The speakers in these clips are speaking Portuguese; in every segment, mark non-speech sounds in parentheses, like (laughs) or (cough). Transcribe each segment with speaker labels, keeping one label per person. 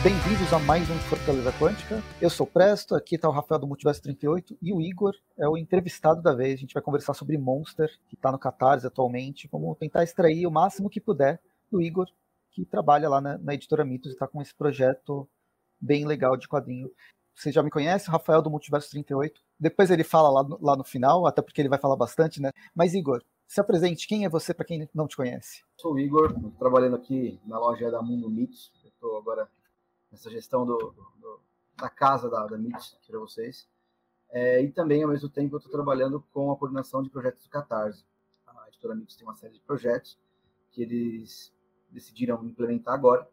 Speaker 1: Bem-vindos a mais um Fortaleza Quântica. Eu sou Presto, aqui está o Rafael do Multiverso 38 e o Igor é o entrevistado da vez. A gente vai conversar sobre Monster, que está no Catarse atualmente. Vamos tentar extrair o máximo que puder do Igor, que trabalha lá na, na editora Mitos e está com esse projeto bem legal de quadrinho. Você já me conhece, Rafael do Multiverso 38. Depois ele fala lá no, lá no final, até porque ele vai falar bastante, né? Mas, Igor, se apresente. Quem é você para quem não te conhece?
Speaker 2: Sou o Igor, trabalhando aqui na loja da Mundo Mitos. Estou agora nessa gestão do, do, da casa da, da Mitos para vocês. É, e também, ao mesmo tempo, eu estou trabalhando com a coordenação de projetos do Catarse. A editora Mitos tem uma série de projetos que eles decidiram implementar agora.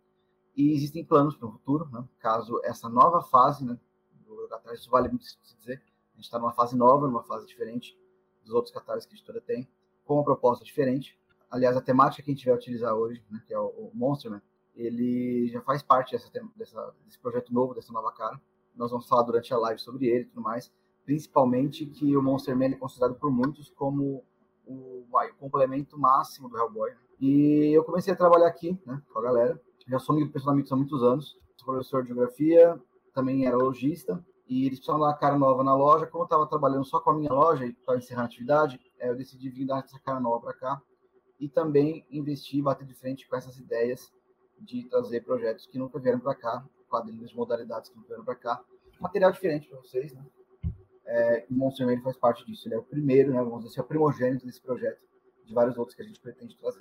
Speaker 2: E existem planos para o futuro, né? caso essa nova fase né, do Catarse, isso vale muito se dizer, a gente está numa fase nova, numa fase diferente dos outros Catarses que a editora tem, com uma proposta diferente. Aliás, a temática que a gente vai utilizar hoje, né, que é o, o Monsterman, ele já faz parte dessa, dessa, desse projeto novo, dessa nova cara. Nós vamos falar durante a live sobre ele e tudo mais. Principalmente que o Monsterman é considerado por muitos como o, o complemento máximo do Hellboy. E eu comecei a trabalhar aqui né, com a galera. Já sou amigo do há muitos anos. Sou professor de geografia, também era lojista. E eles precisavam dar uma cara nova na loja. Como eu estava trabalhando só com a minha loja e para encerrar a atividade, é, eu decidi vir dar essa cara nova para cá. E também investir, bater de frente com essas ideias de trazer projetos que nunca vieram para cá, quadrinhos de modalidades que nunca vieram para cá. Material diferente para vocês, né? É, o Monster Man faz parte disso. Ele é o primeiro, né? Vamos dizer assim, é o primogênito desse projeto, de vários outros que a gente pretende trazer.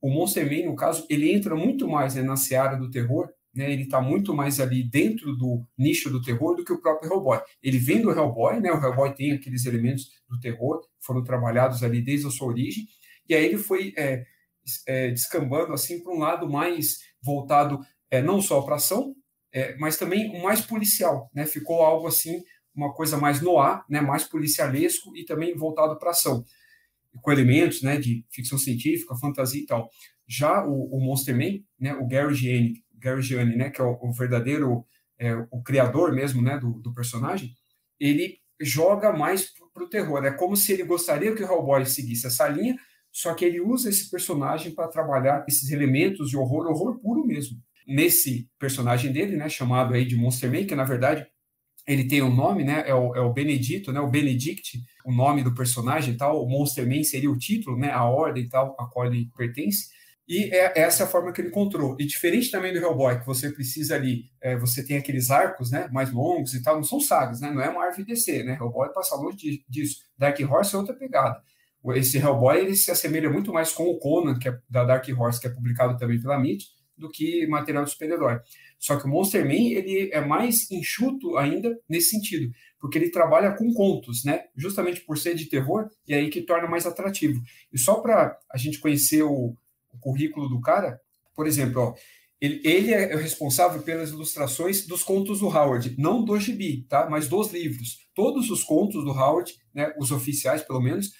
Speaker 3: O Monster Man, no caso, ele entra muito mais né, na seara do terror, né, ele está muito mais ali dentro do nicho do terror do que o próprio Hellboy. Ele vem do Hellboy, né, o Hellboy tem aqueles elementos do terror, foram trabalhados ali desde a sua origem, e aí ele foi é, é, descambando assim para um lado mais voltado é, não só para ação, é, mas também o mais policial, né, ficou algo assim, uma coisa mais no ar, né, mais policialesco e também voltado para ação, com elementos né, de ficção científica, fantasia e tal. Já o, o Monster Man, né, o Gary Gianni, Gargiani, né, que é o, o verdadeiro, é, o criador mesmo, né, do, do personagem, ele joga mais para o terror. É como se ele gostaria que o Hellboy seguisse essa linha, só que ele usa esse personagem para trabalhar esses elementos de horror, horror puro mesmo. Nesse personagem dele, né, chamado aí de Monster Man, que na verdade ele tem um nome, né, é o, é o Benedito, né, o Benedict, o nome do personagem e tal, o Monster Man seria o título, né, a ordem e tal, a qual ele pertence. E é, essa é a forma que ele encontrou. E diferente também do Hellboy, que você precisa ali, é, você tem aqueles arcos né, mais longos e tal, não são sagas, né? Não é uma árvore DC, né? Hellboy passa longe disso. Dark Horse é outra pegada. Esse Hellboy ele se assemelha muito mais com o Conan, que é da Dark Horse, que é publicado também pela MIT, do que material de super-herói. Só que o Monster Man ele é mais enxuto ainda nesse sentido, porque ele trabalha com contos, né? Justamente por ser de terror, e aí que torna mais atrativo. E só para a gente conhecer o, o currículo do cara, por exemplo, ó, ele, ele, é o responsável pelas ilustrações dos contos do Howard, não do gibi, tá? Mas dos livros. Todos os contos do Howard, né, os oficiais pelo menos,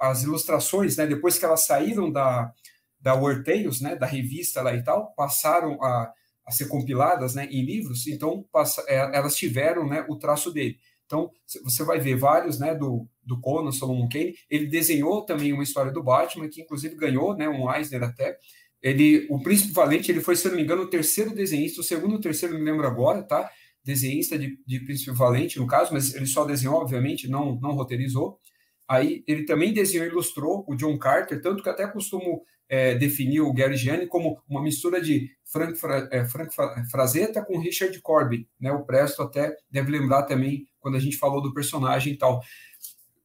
Speaker 3: as ilustrações, né, depois que elas saíram da, da War Tales, né, da revista lá e tal, passaram a, a ser compiladas né, em livros, então passa, é, elas tiveram né, o traço dele. Então, você vai ver vários, né, do, do Conan, Solomon Kane. Ele desenhou também uma história do Batman, que inclusive ganhou, né, um Eisner até. Ele, o Príncipe Valente, ele foi, se não me engano, o terceiro desenhista, o segundo ou terceiro, não me lembro agora, tá? Desenhista de, de Príncipe Valente, no caso, mas ele só desenhou, obviamente, não, não roteirizou. Aí ele também desenhou e ilustrou o John Carter, tanto que até costumo é, definir o Gary Gianni como uma mistura de Frank, Fra, é, Frank Frazetta com Richard Corbin. Né? O Presto até deve lembrar também quando a gente falou do personagem e tal.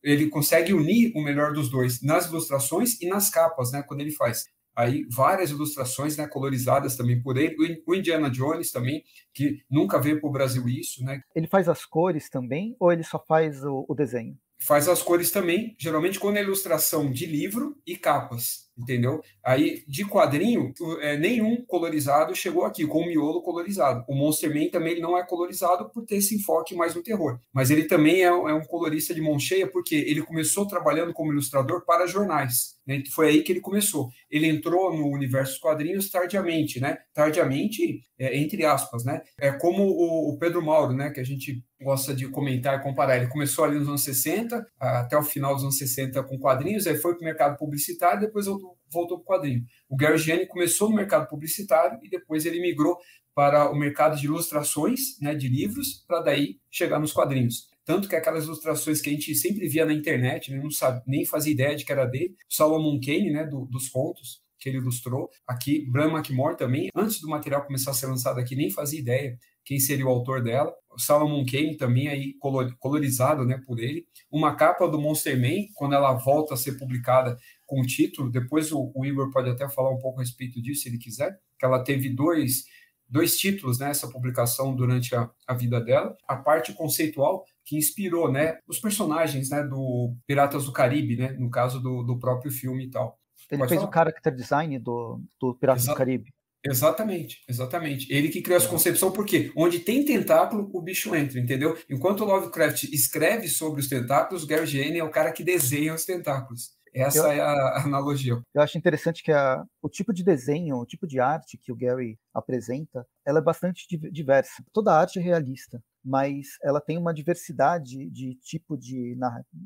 Speaker 3: Ele consegue unir o melhor dos dois nas ilustrações e nas capas, né? Quando ele faz. Aí várias ilustrações, né, colorizadas também por ele. O Indiana Jones também, que nunca veio para o Brasil isso, né?
Speaker 1: Ele faz as cores também ou ele só faz o, o desenho?
Speaker 3: Faz as cores também, geralmente quando é ilustração de livro e capas entendeu? Aí, de quadrinho, é, nenhum colorizado chegou aqui, com o miolo colorizado. O Monster Man também ele não é colorizado por ter esse enfoque mais no terror. Mas ele também é, é um colorista de mão cheia, porque ele começou trabalhando como ilustrador para jornais. Né? Foi aí que ele começou. Ele entrou no universo dos quadrinhos tardiamente, né? Tardiamente, é, entre aspas, né? É como o, o Pedro Mauro, né? Que a gente gosta de comentar e comparar. Ele começou ali nos anos 60, até o final dos anos 60 com quadrinhos, aí foi para o mercado publicitário, depois voltou voltou para o quadrinho. O Gary Gianni começou no mercado publicitário e depois ele migrou para o mercado de ilustrações, né, de livros, para daí chegar nos quadrinhos. Tanto que aquelas ilustrações que a gente sempre via na internet, né, não sabe, nem fazia ideia de que era dele, Solomon Kane, né, do, dos contos que ele ilustrou, aqui, Bram McMore também, antes do material começar a ser lançado aqui, nem fazia ideia quem seria o autor dela. Salomon Kane também aí colorizado, né, por ele. Uma capa do Monster Man, quando ela volta a ser publicada com o título, depois o, o Igor pode até falar um pouco a respeito disso, se ele quiser, que ela teve dois dois títulos nessa né, publicação durante a, a vida dela. A parte conceitual que inspirou né, os personagens né, do Piratas do Caribe, né, no caso do, do próprio filme e tal.
Speaker 1: Ele Pode fez falar? o character design do, do Piratas Exa do Caribe.
Speaker 3: Exatamente, exatamente. Ele que criou essa concepção, porque onde tem tentáculo, o bicho entra, entendeu? Enquanto Lovecraft escreve sobre os tentáculos, Gary Jane é o cara que desenha os tentáculos. Essa eu, é a (laughs) analogia.
Speaker 1: Eu acho interessante que a, o tipo de desenho, o tipo de arte que o Gary apresenta, ela é bastante diversa. Toda arte é realista, mas ela tem uma diversidade de tipo de,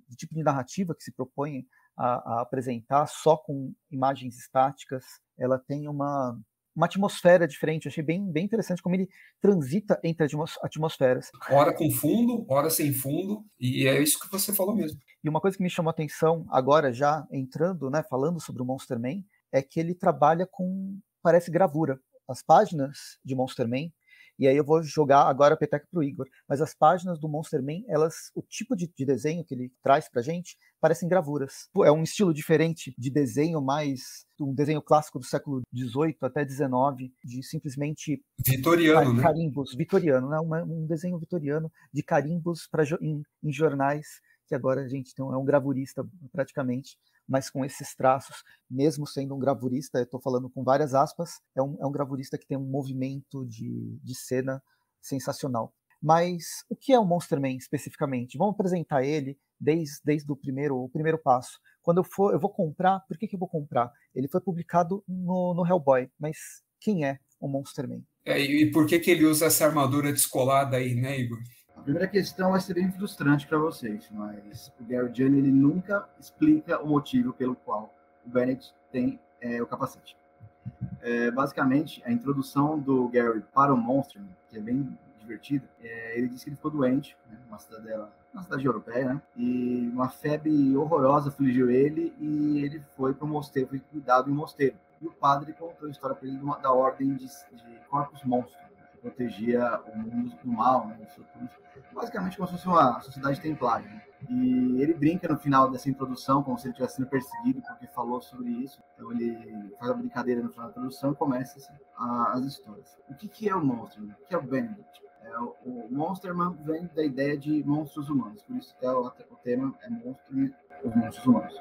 Speaker 1: de tipo de narrativa que se propõe a, a apresentar só com imagens estáticas. Ela tem uma uma atmosfera diferente. Eu achei bem, bem interessante como ele transita entre atmosferas.
Speaker 3: Hora com fundo, hora sem fundo, e é isso que você falou mesmo.
Speaker 1: E uma coisa que me chamou a atenção agora, já entrando, né, falando sobre o Monster Man, é que ele trabalha com, parece, gravura. As páginas de Monster Man e aí eu vou jogar agora a peteca para o Igor. Mas as páginas do Monster Man, elas, o tipo de, de desenho que ele traz para gente, parecem gravuras. É um estilo diferente de desenho, mais um desenho clássico do século XVIII até XIX, de simplesmente
Speaker 3: vitoriano,
Speaker 1: né? carimbos, né? vitoriano, né? um desenho vitoriano de carimbos pra, em, em jornais que agora a gente tem, é um gravurista praticamente, mas com esses traços, mesmo sendo um gravurista, estou falando com várias aspas, é um, é um gravurista que tem um movimento de, de cena sensacional. Mas o que é o Monster Man especificamente? Vamos apresentar ele desde, desde o primeiro, o primeiro passo. Quando eu for, eu vou comprar, por que, que eu vou comprar? Ele foi publicado no, no Hellboy, mas quem é o Monster Man?
Speaker 3: É, e por que, que ele usa essa armadura descolada aí, né, Igor?
Speaker 2: Primeira questão vai ser bem frustrante para vocês, mas o Gary Gianni ele nunca explica o motivo pelo qual o Bennett tem é, o capacete. É, basicamente, a introdução do Gary para o Monster, que é bem divertida, é, ele disse que ele ficou doente, né, uma cidadela, uma cidade europeia, né, e uma febre horrorosa afligiu ele e ele foi para o mosteiro, foi cuidado em um mosteiro. E o padre contou a história para ele da ordem de, de Corpus Monstrum, protegia o mundo do mal, né, basicamente como se fosse uma sociedade templária. Né? E ele brinca no final dessa introdução, como se ele estivesse sendo perseguido porque falou sobre isso. Então ele faz a brincadeira no final da introdução e começa assim, a, as histórias. O que, que é o monstro? O que é o Benedict? É, o, o Monsterman vem da ideia de monstros humanos, por isso até o, o tema é monstro, os monstros humanos.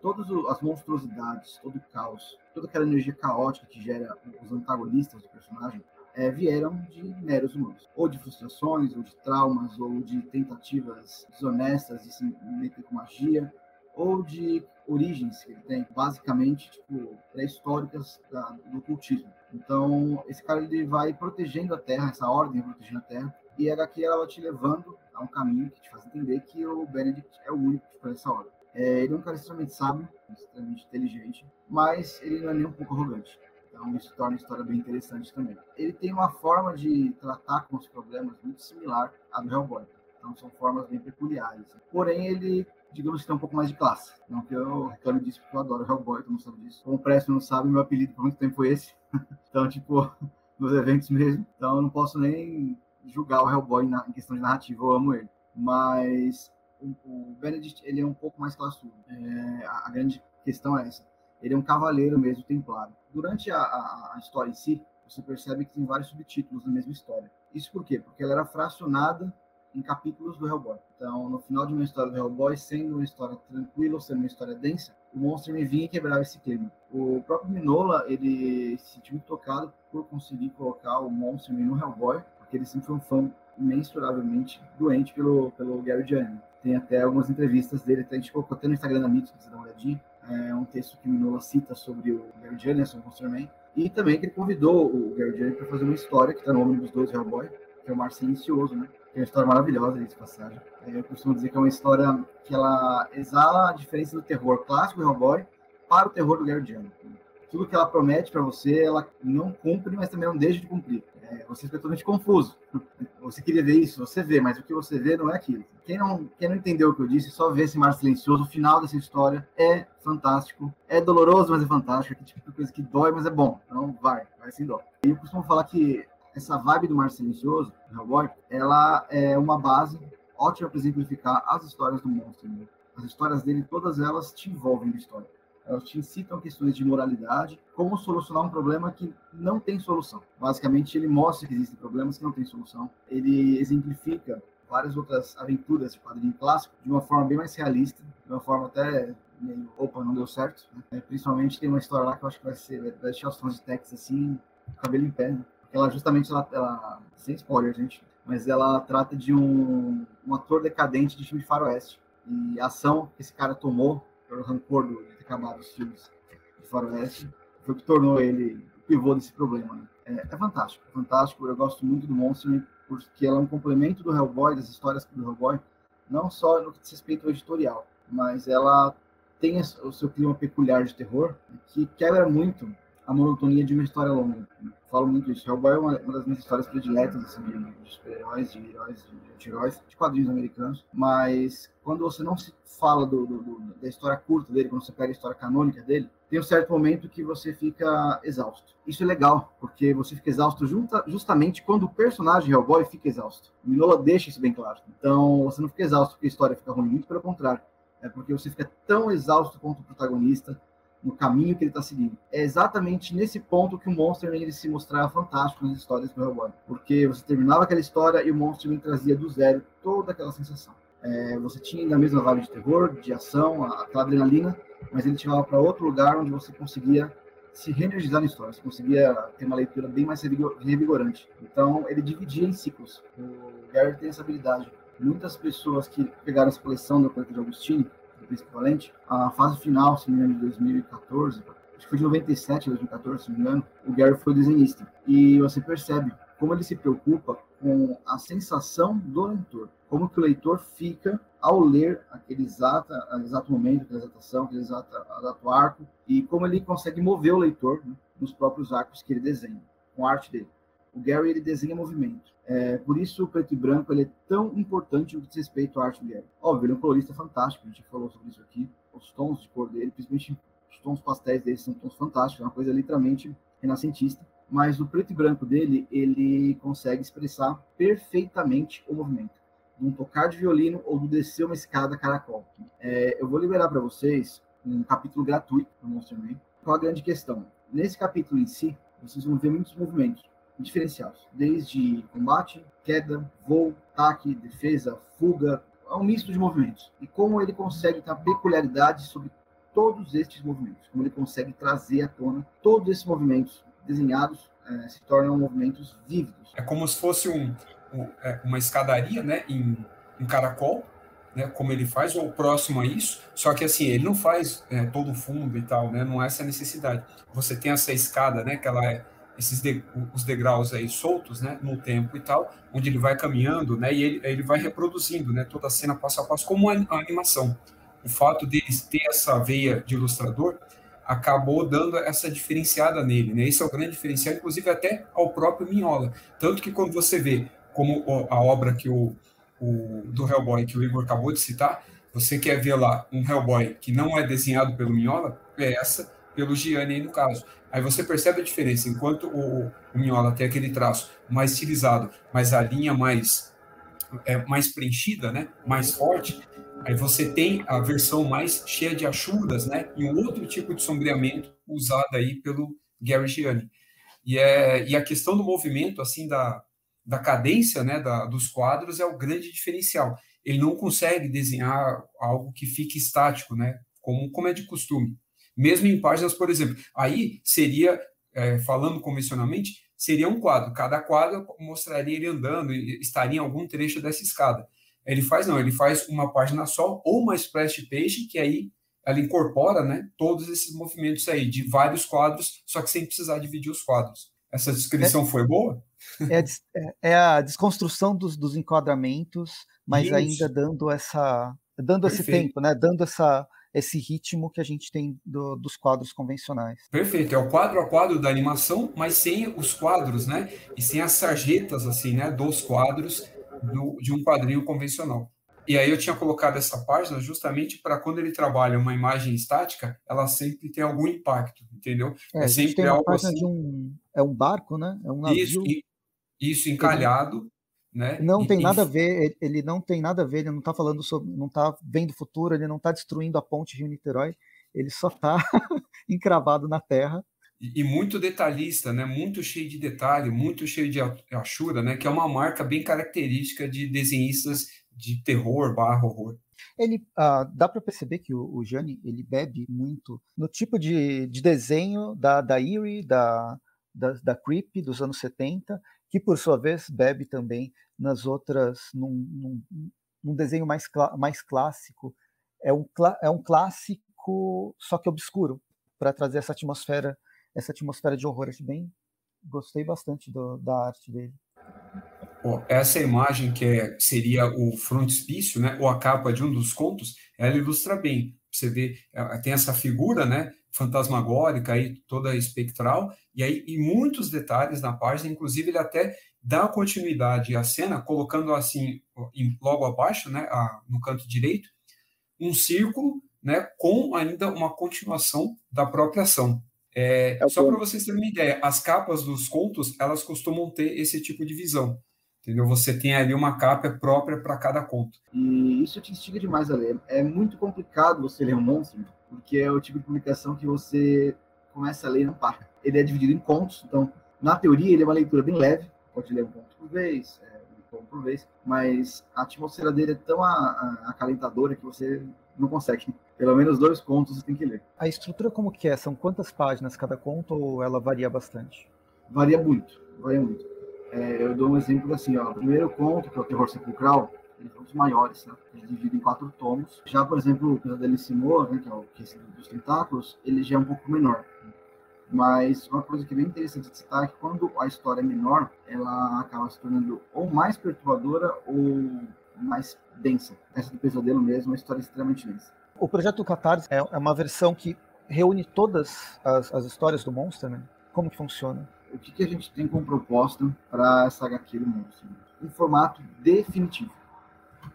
Speaker 2: Todas as monstruosidades, todo o caos, toda aquela energia caótica que gera os antagonistas do personagem, é, vieram de meros humanos, ou de frustrações, ou de traumas, ou de tentativas desonestas de se meter com magia, ou de origens que ele tem, basicamente, tipo, pré-históricas do ocultismo. Então, esse cara ele vai protegendo a Terra, essa ordem protegendo a Terra, e a HQ ela vai te levando a um caminho que te faz entender que o Benedict é o único que faz essa ordem. É, ele é um cara extremamente sábio, extremamente inteligente, mas ele não é nem um pouco arrogante. Então isso torna a história bem interessante também. Ele tem uma forma de tratar com os problemas muito similar à do Hellboy. Então são formas bem peculiares. Porém, ele, digamos que tem um pouco mais de classe. Não que eu reclame disso, porque eu adoro Hellboy, todo mundo sabe disso. Como o Presto não sabe, meu apelido por muito tempo foi esse. (laughs) então, tipo, (laughs) nos eventos mesmo. Então eu não posso nem julgar o Hellboy na, em questão de narrativa, eu amo ele. Mas o, o Benedict, ele é um pouco mais classudo. É, a, a grande questão é essa ele é um cavaleiro mesmo templário. Durante a, a, a, história em si, você percebe que tem vários subtítulos na mesma história. Isso por quê? Porque ela era fracionada em capítulos do Hellboy. Então, no final de uma história do Hellboy, sendo uma história tranquila ou sendo uma história densa, o monstro me vinha e quebrava esse clima. O próprio Minola, ele se sentiu muito tocado por conseguir colocar o monstro no Hellboy, porque ele sempre foi um fã imensuravelmente doente pelo, pelo Gary Gianni. Tem até algumas entrevistas dele, a gente colocou até no Instagram da Mito, se você dá uma olhadinha, é um texto que Minola cita sobre o Gary Jennison, o Monsterman, e também que ele convidou o Gary Jennison para fazer uma história que está no dos dois Hellboy, que é o Mar Silencioso, né? Que é uma história maravilhosa, de passagem. É, eu costumo dizer que é uma história que ela exala a diferença do terror clássico do Hellboy para o terror do Gary Gianni. Tudo que ela promete para você, ela não cumpre, mas também não deixa de cumprir. É, você fica totalmente confuso. (laughs) Você queria ver isso, você vê, mas o que você vê não é aquilo. Quem não, quem não entendeu o que eu disse, só vê esse mar silencioso. O final dessa história é fantástico. É doloroso, mas é fantástico. É tipo coisa que dói, mas é bom. Então vai, vai sem dó. E eu costumo falar que essa vibe do Mar Silencioso, Hellboy, ela é uma base ótima para exemplificar as histórias do monstro. Né? As histórias dele, todas elas te envolvem na história. Elas te incitam questões de moralidade, como solucionar um problema que não tem solução. Basicamente, ele mostra que existem problemas que não têm solução. Ele exemplifica várias outras aventuras de quadrinho clássico de uma forma bem mais realista, de uma forma até meio, opa, não deu certo. Né? Principalmente tem uma história lá que eu acho que vai ser, vai deixar os fãs de Texas assim, cabelo em pé, né? ela justamente, ela, ela, sem spoiler, gente, mas ela trata de um, um ator decadente de filme faroeste. E a ação que esse cara tomou, pelo rancor do, de ter acabado os filmes de faroeste, foi o que tornou ele o pivô desse problema. Né? É, é, fantástico, é fantástico. Eu gosto muito do Monster porque ela é um complemento do Hellboy, das histórias do Hellboy, não só no que diz respeito ao editorial, mas ela tem o seu clima peculiar de terror, que quebra muito a monotonia de uma história longa. Falo muito isso. Hellboy é uma, uma das minhas histórias prediletas assim, de, super-heróis, de heróis, de, de heróis, de quadrinhos americanos. Mas quando você não se fala do, do, do, da história curta dele, quando você pega a história canônica dele, tem um certo momento que você fica exausto. Isso é legal, porque você fica exausto junta, justamente quando o personagem Hellboy fica exausto. O Minola deixa isso bem claro. Então, você não fica exausto porque a história fica ruim, muito pelo contrário. É porque você fica tão exausto quanto o protagonista, no caminho que ele está seguindo. É exatamente nesse ponto que o Monster ele se mostrava fantástico nas histórias do Hellboy, porque você terminava aquela história e o Monster trazia do zero toda aquela sensação. É, você tinha ainda a mesma vibe de terror, de ação, aquela adrenalina, mas ele te levava para outro lugar onde você conseguia se reenergizar na história, você conseguia ter uma leitura bem mais revigorante. Então, ele dividia em ciclos. O Gary tem essa habilidade. Muitas pessoas que pegaram essa coleção do Planeta de Augustine Valente, a fase final, se não me engano, de 2014, acho que foi de 97 a 2014, se não me engano, o Gary foi desenhista. E você percebe como ele se preocupa com a sensação do leitor, como que o leitor fica ao ler aquele exato, exato momento, aquela exatação, aquele exato, exato arco, e como ele consegue mover o leitor né, nos próprios arcos que ele desenha, com a arte dele. O Gary ele desenha movimento. É, por isso o preto e branco ele é tão importante no que diz respeito à arte do Gary. Óbvio, ele é um colorista fantástico, a gente falou sobre isso aqui. Os tons de cor dele, principalmente os tons pastéis dele, são tons fantásticos, é uma coisa literalmente renascentista. Mas o preto e branco dele, ele consegue expressar perfeitamente o movimento. De um tocar de violino ou do descer uma escada caracol. É, eu vou liberar para vocês um capítulo gratuito do Monster Man. Qual a grande questão? Nesse capítulo em si, vocês vão ver muitos movimentos diferenciados, desde combate, queda, voo, ataque, defesa, fuga, é um misto de movimentos. E como ele consegue ter peculiaridade sobre todos estes movimentos, como ele consegue trazer à tona todos esses movimentos desenhados é, se tornam movimentos vívidos.
Speaker 3: É como se fosse um, um, é, uma escadaria, né, em um caracol, né, como ele faz, ou próximo a isso, só que assim, ele não faz é, todo o fundo e tal, né, não é essa necessidade. Você tem essa escada, né, que ela é esses de, os degraus aí soltos, né, no tempo e tal, onde ele vai caminhando, né, e ele, ele vai reproduzindo, né, toda a cena passo a passo como a, a animação. O fato deles ter essa veia de ilustrador acabou dando essa diferenciada nele, né? Esse é o grande diferencial, inclusive até ao próprio Minhola. Tanto que quando você vê como a obra que o, o do Hellboy que o Igor acabou de citar, você quer ver lá um Hellboy que não é desenhado pelo Minhola, é essa pelo Gianni aí no caso. Aí você percebe a diferença. Enquanto o, o Minhola tem aquele traço mais estilizado, mas a linha mais, é, mais preenchida, né? mais forte, aí você tem a versão mais cheia de achuras, né? E um outro tipo de sombreamento usado aí pelo Gary Gianni. E, é, e a questão do movimento, assim, da, da cadência né, da, dos quadros é o grande diferencial. Ele não consegue desenhar algo que fique estático, né? Como, como é de costume mesmo em páginas, por exemplo. Aí seria, é, falando convencionalmente, seria um quadro. Cada quadro mostraria ele andando, estaria em algum trecho dessa escada. Ele faz não, ele faz uma página só ou uma splash page que aí ela incorpora, né, todos esses movimentos aí de vários quadros, só que sem precisar dividir os quadros. Essa descrição é, foi boa?
Speaker 1: É, é, é a desconstrução dos, dos enquadramentos, mas Isso. ainda dando essa dando Perfeito. esse tempo, né, dando essa esse ritmo que a gente tem do, dos quadros convencionais.
Speaker 3: Perfeito, é o quadro a quadro da animação, mas sem os quadros, né? E sem as sarjetas, assim, né? Dos quadros do, de um quadrinho convencional. E aí eu tinha colocado essa página justamente para quando ele trabalha uma imagem estática, ela sempre tem algum impacto, entendeu?
Speaker 1: É, é sempre algo assim. De um, é um barco, né? É um navio.
Speaker 3: Isso, isso encalhado. Né?
Speaker 1: Não
Speaker 3: e,
Speaker 1: tem nada a ver, ele não tem nada a ver, ele não está falando sobre, não está vendo o futuro, ele não está destruindo a ponte Rio-Niterói, ele só está (laughs) encravado na terra.
Speaker 3: E, e, muito detalhista, né? Muito cheio de detalhe, muito cheio de achura, né? Que é uma marca bem característica de desenhistas de terror barra horror.
Speaker 1: Ele ah, dá para perceber que o, o Jani ele bebe muito no tipo de, de desenho da, da Eerie, da, da, da Creep dos anos 70, que por sua vez bebe também nas outras, num, num, num desenho mais, mais clássico. É um, é um clássico, só que obscuro, para trazer essa atmosfera, essa atmosfera de horror. Acho bem, gostei bastante do, da arte dele
Speaker 3: essa imagem que é, seria o frontispício, né, ou a capa de um dos contos, ela ilustra bem. Você vê, é, tem essa figura, né, fantasmagórica aí toda espectral e aí e muitos detalhes na página, inclusive ele até dá continuidade à cena colocando assim logo abaixo, né, a, no canto direito, um círculo, né, com ainda uma continuação da própria ação. É, é só para vocês terem uma ideia, as capas dos contos elas costumam ter esse tipo de visão. Entendeu? Você tem ali uma capa própria para cada conto.
Speaker 2: E isso te instiga demais a ler. É muito complicado você ler um monstro, porque é o tipo de publicação que você começa a ler no parque. Ele é dividido em contos, então, na teoria, ele é uma leitura bem leve, pode ler um conto por vez, é, um conto por vez, mas a atmosfera dele é tão a, a, acalentadora que você não consegue. Pelo menos dois contos você tem que ler.
Speaker 1: A estrutura como que é? São quantas páginas cada conto ou ela varia bastante?
Speaker 2: Varia muito, varia muito. É, eu dou um exemplo assim, ó, o primeiro conto, que é o Terror Sepulcral, ele é um dos maiores, né? Ele é dividido em quatro tomos. Já, por exemplo, o Pesadelo em Simor, né, que é o que é dos tentáculos, ele já é um pouco menor. Mas uma coisa que é bem interessante de citar é que quando a história é menor, ela acaba se tornando ou mais perturbadora ou mais densa. Essa do Pesadelo mesmo é uma história extremamente densa.
Speaker 1: O projeto Catarse é, é uma versão que reúne todas as, as histórias do Monster, né? Como que funciona?
Speaker 2: O que, que a gente tem como proposta para essa HQ do Monstro? Um formato definitivo.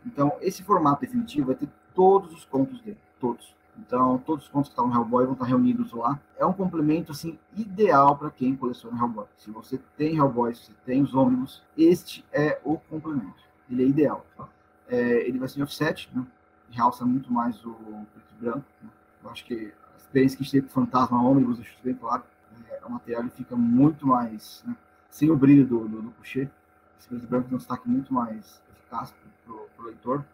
Speaker 2: Então, esse formato definitivo vai ter todos os contos dele, todos. Então, todos os contos que estão no Hellboy vão estar reunidos lá. É um complemento assim ideal para quem coleciona Hellboy. Se você tem Hellboy, se você tem os ônibus, este é o complemento. Ele é ideal. Tá? É, ele vai ser offset, né? realça muito mais o preto e branco. Né? Eu acho que a experiência que a gente teve com Fantasma Ônibus deixa isso bem claro o material fica muito mais, né, sem o brilho do, do, do coucher, esse preto branco tem um destaque muito mais eficaz para o leitor,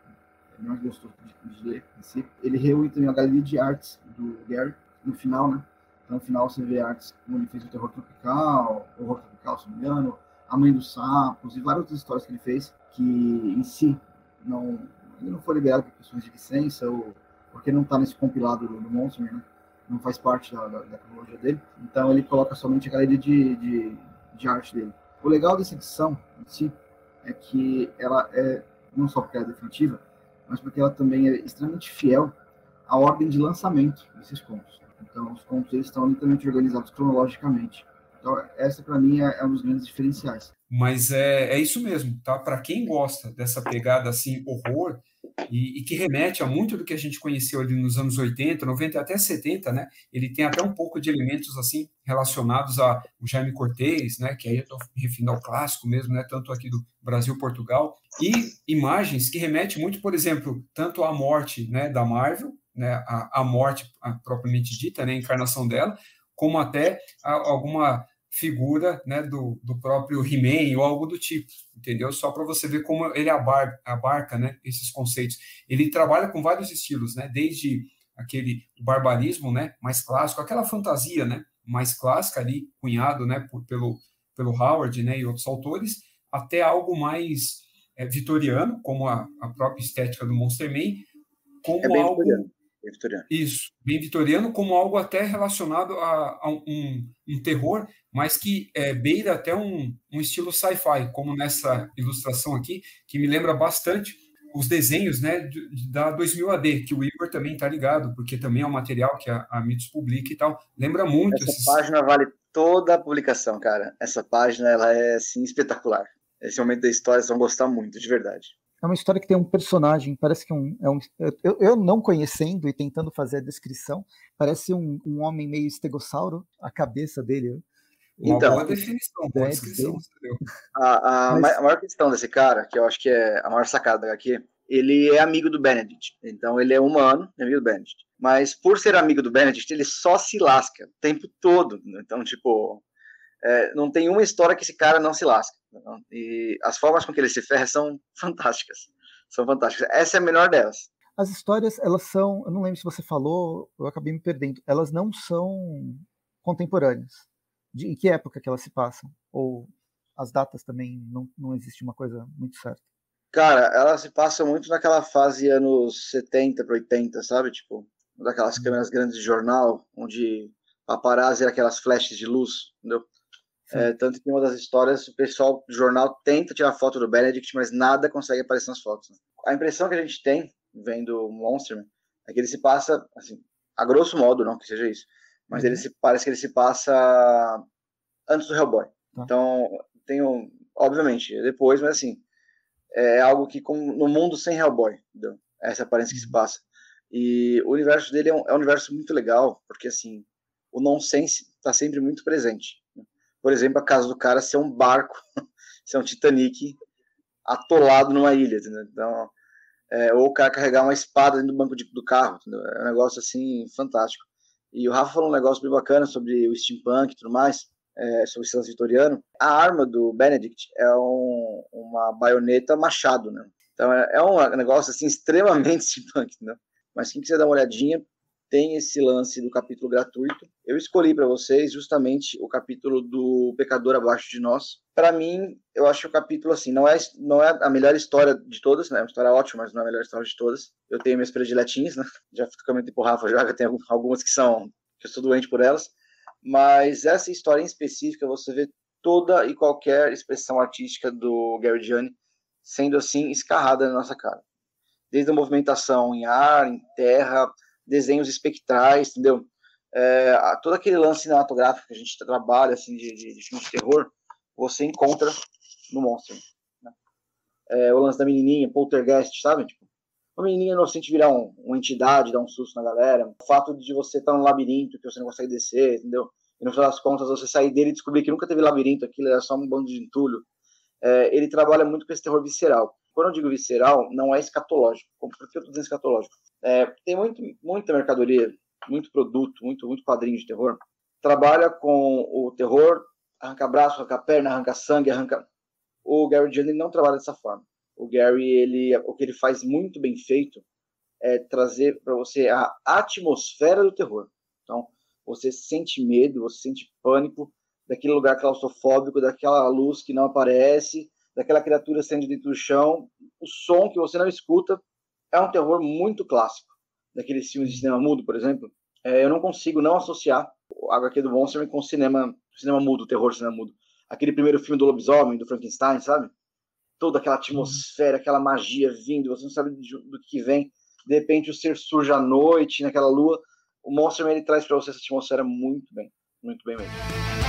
Speaker 2: é mais gostoso de, de, ler em si. Ele reúne também a galeria de artes do Gary, no final, né, então no final você vê artes como ele fez o Terror Tropical, Horror Tropical, se não me engano, A Mãe dos Sapos e várias outras histórias que ele fez, que em si não, ele não foi liberado por questões de licença ou porque não está nesse compilado do, do Monster, né, não faz parte da, da, da cronologia dele. Então ele coloca somente a galeria de, de, de, arte dele. O legal dessa edição em si é que ela é, não só porque ela é definitiva, mas porque ela também é extremamente fiel à ordem de lançamento desses contos. Então os contos eles estão literalmente organizados cronologicamente. Então essa para mim é, é um dos grandes diferenciais.
Speaker 3: Mas é, é isso mesmo, tá? Para quem gosta dessa pegada assim, horror, e, e, que remete a muito do que a gente conheceu ali nos anos 80, 90 até 70, né? Ele tem até um pouco de elementos assim relacionados a o Jaime Cortez, né? Que aí eu estou referindo ao clássico mesmo, né? Tanto aqui do Brasil, Portugal e imagens que remetem muito, por exemplo, tanto à morte, né? Da Marvel, né? A, a morte a, propriamente dita, né? A encarnação dela, como até a, alguma figura né, do, do próprio He-Man ou algo do tipo, entendeu? Só para você ver como ele abarca, abarca né, esses conceitos. Ele trabalha com vários estilos, né, desde aquele barbarismo né, mais clássico, aquela fantasia né, mais clássica ali, cunhado né, por, pelo, pelo Howard né, e outros autores, até algo mais é, vitoriano, como a, a própria estética do Monster Man, como é algo... Vitoriano
Speaker 4: Bem vitoriano.
Speaker 3: Isso, bem vitoriano, como algo até relacionado a, a um, um, terror, mas que é, beira até um, um estilo sci-fi, como nessa ilustração aqui, que me lembra bastante os desenhos né, da 2000 AD, que o Igor também está ligado, porque também é um material que a, a Mitos publica e tal. Lembra muito.
Speaker 2: Essa esses... página vale toda a publicação, cara. Essa página ela é assim, espetacular. Esse momento da história vocês vão gostar muito, de verdade.
Speaker 1: É uma história que tem um personagem, parece que um, é um. Eu, eu não conhecendo e tentando fazer a descrição, parece um, um homem meio estegossauro, a cabeça dele.
Speaker 3: Uma então, boa definição, boa descrição.
Speaker 2: A, a, Mas... a, maior questão desse cara, que eu acho que é a maior sacada aqui, ele é amigo do Benedict. Então ele é humano, é amigo do Benedict. Mas por ser amigo do Benedict, ele só se lasca o tempo todo. Então, tipo, é, não tem uma história que esse cara não se lasca. E as formas com que ele se ferra são (laughs) fantásticas. São fantásticas. Essa é a melhor delas.
Speaker 1: As histórias, elas são, eu não lembro se você falou, eu acabei me perdendo. Elas não são contemporâneas. De em que época que elas se passam? Ou as datas também não, não existe uma coisa muito certa?
Speaker 2: Cara, elas se passam muito naquela fase anos 70 para 80, sabe? Tipo, daquelas uhum. câmeras grandes de jornal, onde paparazzi era aquelas flashes de luz, entendeu? É, tanto que em uma das histórias, o pessoal do jornal tenta tirar foto do Benedict, mas nada consegue aparecer nas fotos. Né? A impressão que a gente tem, vendo o Monster, é que ele se passa, assim, a grosso modo, não que seja isso, mas uhum. ele se, parece que ele se passa antes do Hellboy. Tá. Então, tem um, obviamente, depois, mas assim, é algo que com, no mundo sem Hellboy, entendeu? essa aparência que se uhum. passa. E o universo dele é um, é um universo muito legal, porque assim, o nonsense está sempre muito presente por exemplo, a casa do cara ser um barco, (laughs) ser um Titanic atolado numa ilha, entendeu? Então, é, ou o cara carregar uma espada dentro do banco de, do carro, entendeu? é um negócio assim fantástico. E o Rafa falou um negócio bem bacana sobre o steampunk e tudo mais, é, sobre o silêncio vitoriano. A arma do Benedict é um, uma baioneta machado, né? Então é, é um negócio assim extremamente (laughs) steampunk, entendeu? Mas quem quiser dar uma olhadinha, tem esse lance do capítulo gratuito. Eu escolhi para vocês justamente o capítulo do Pecador Abaixo de Nós. Para mim, eu acho o capítulo assim não é não é a melhor história de todas, né? É uma história ótima, mas não é a melhor história de todas. Eu tenho minhas prediletinhas, né? (laughs) Já comentei pro Rafa já, tem algumas que são que eu sou doente por elas, mas essa história em específica você vê toda e qualquer expressão artística do Gary Gianni sendo assim escarrada na nossa cara. Desde a movimentação em ar, em terra, desenhos espectrais, entendeu? É, todo aquele lance cinematográfico que a gente trabalha, assim, de, de, de filme de terror, você encontra no Monster. Né? É, o lance da menininha, poltergeist, sabe? Tipo, uma menininha inocente virar um, uma entidade, dar um susto na galera. O fato de você estar num labirinto que você não consegue descer, entendeu? E no final das contas você sair dele e descobrir que nunca teve labirinto, aquilo era só um bando de entulho. É, ele trabalha muito com esse terror visceral. Quando eu digo visceral, não é escatológico. Por que eu estou dizendo escatológico? É, tem muito, muita mercadoria, muito produto, muito, muito quadrinho de terror. Trabalha com o terror, arranca braço, arranca perna, arranca sangue, arranca. O Gary Johnny não trabalha dessa forma. O Gary, ele, o que ele faz muito bem feito é trazer para você a atmosfera do terror. Então, você sente medo, você sente pânico daquele lugar claustrofóbico, daquela luz que não aparece, daquela criatura saindo dentro do chão, o som que você não escuta, é um terror muito clássico, daqueles filmes de cinema mudo, por exemplo. É, eu não consigo não associar o HQ do Monster com cinema, cinema mudo, terror cinema mudo. Aquele primeiro filme do lobisomem, do Frankenstein, sabe? Toda aquela atmosfera, aquela magia vindo, você não sabe do que vem. De repente o ser surge à noite, naquela lua. O Monster ele traz para você essa atmosfera muito bem, muito bem mesmo.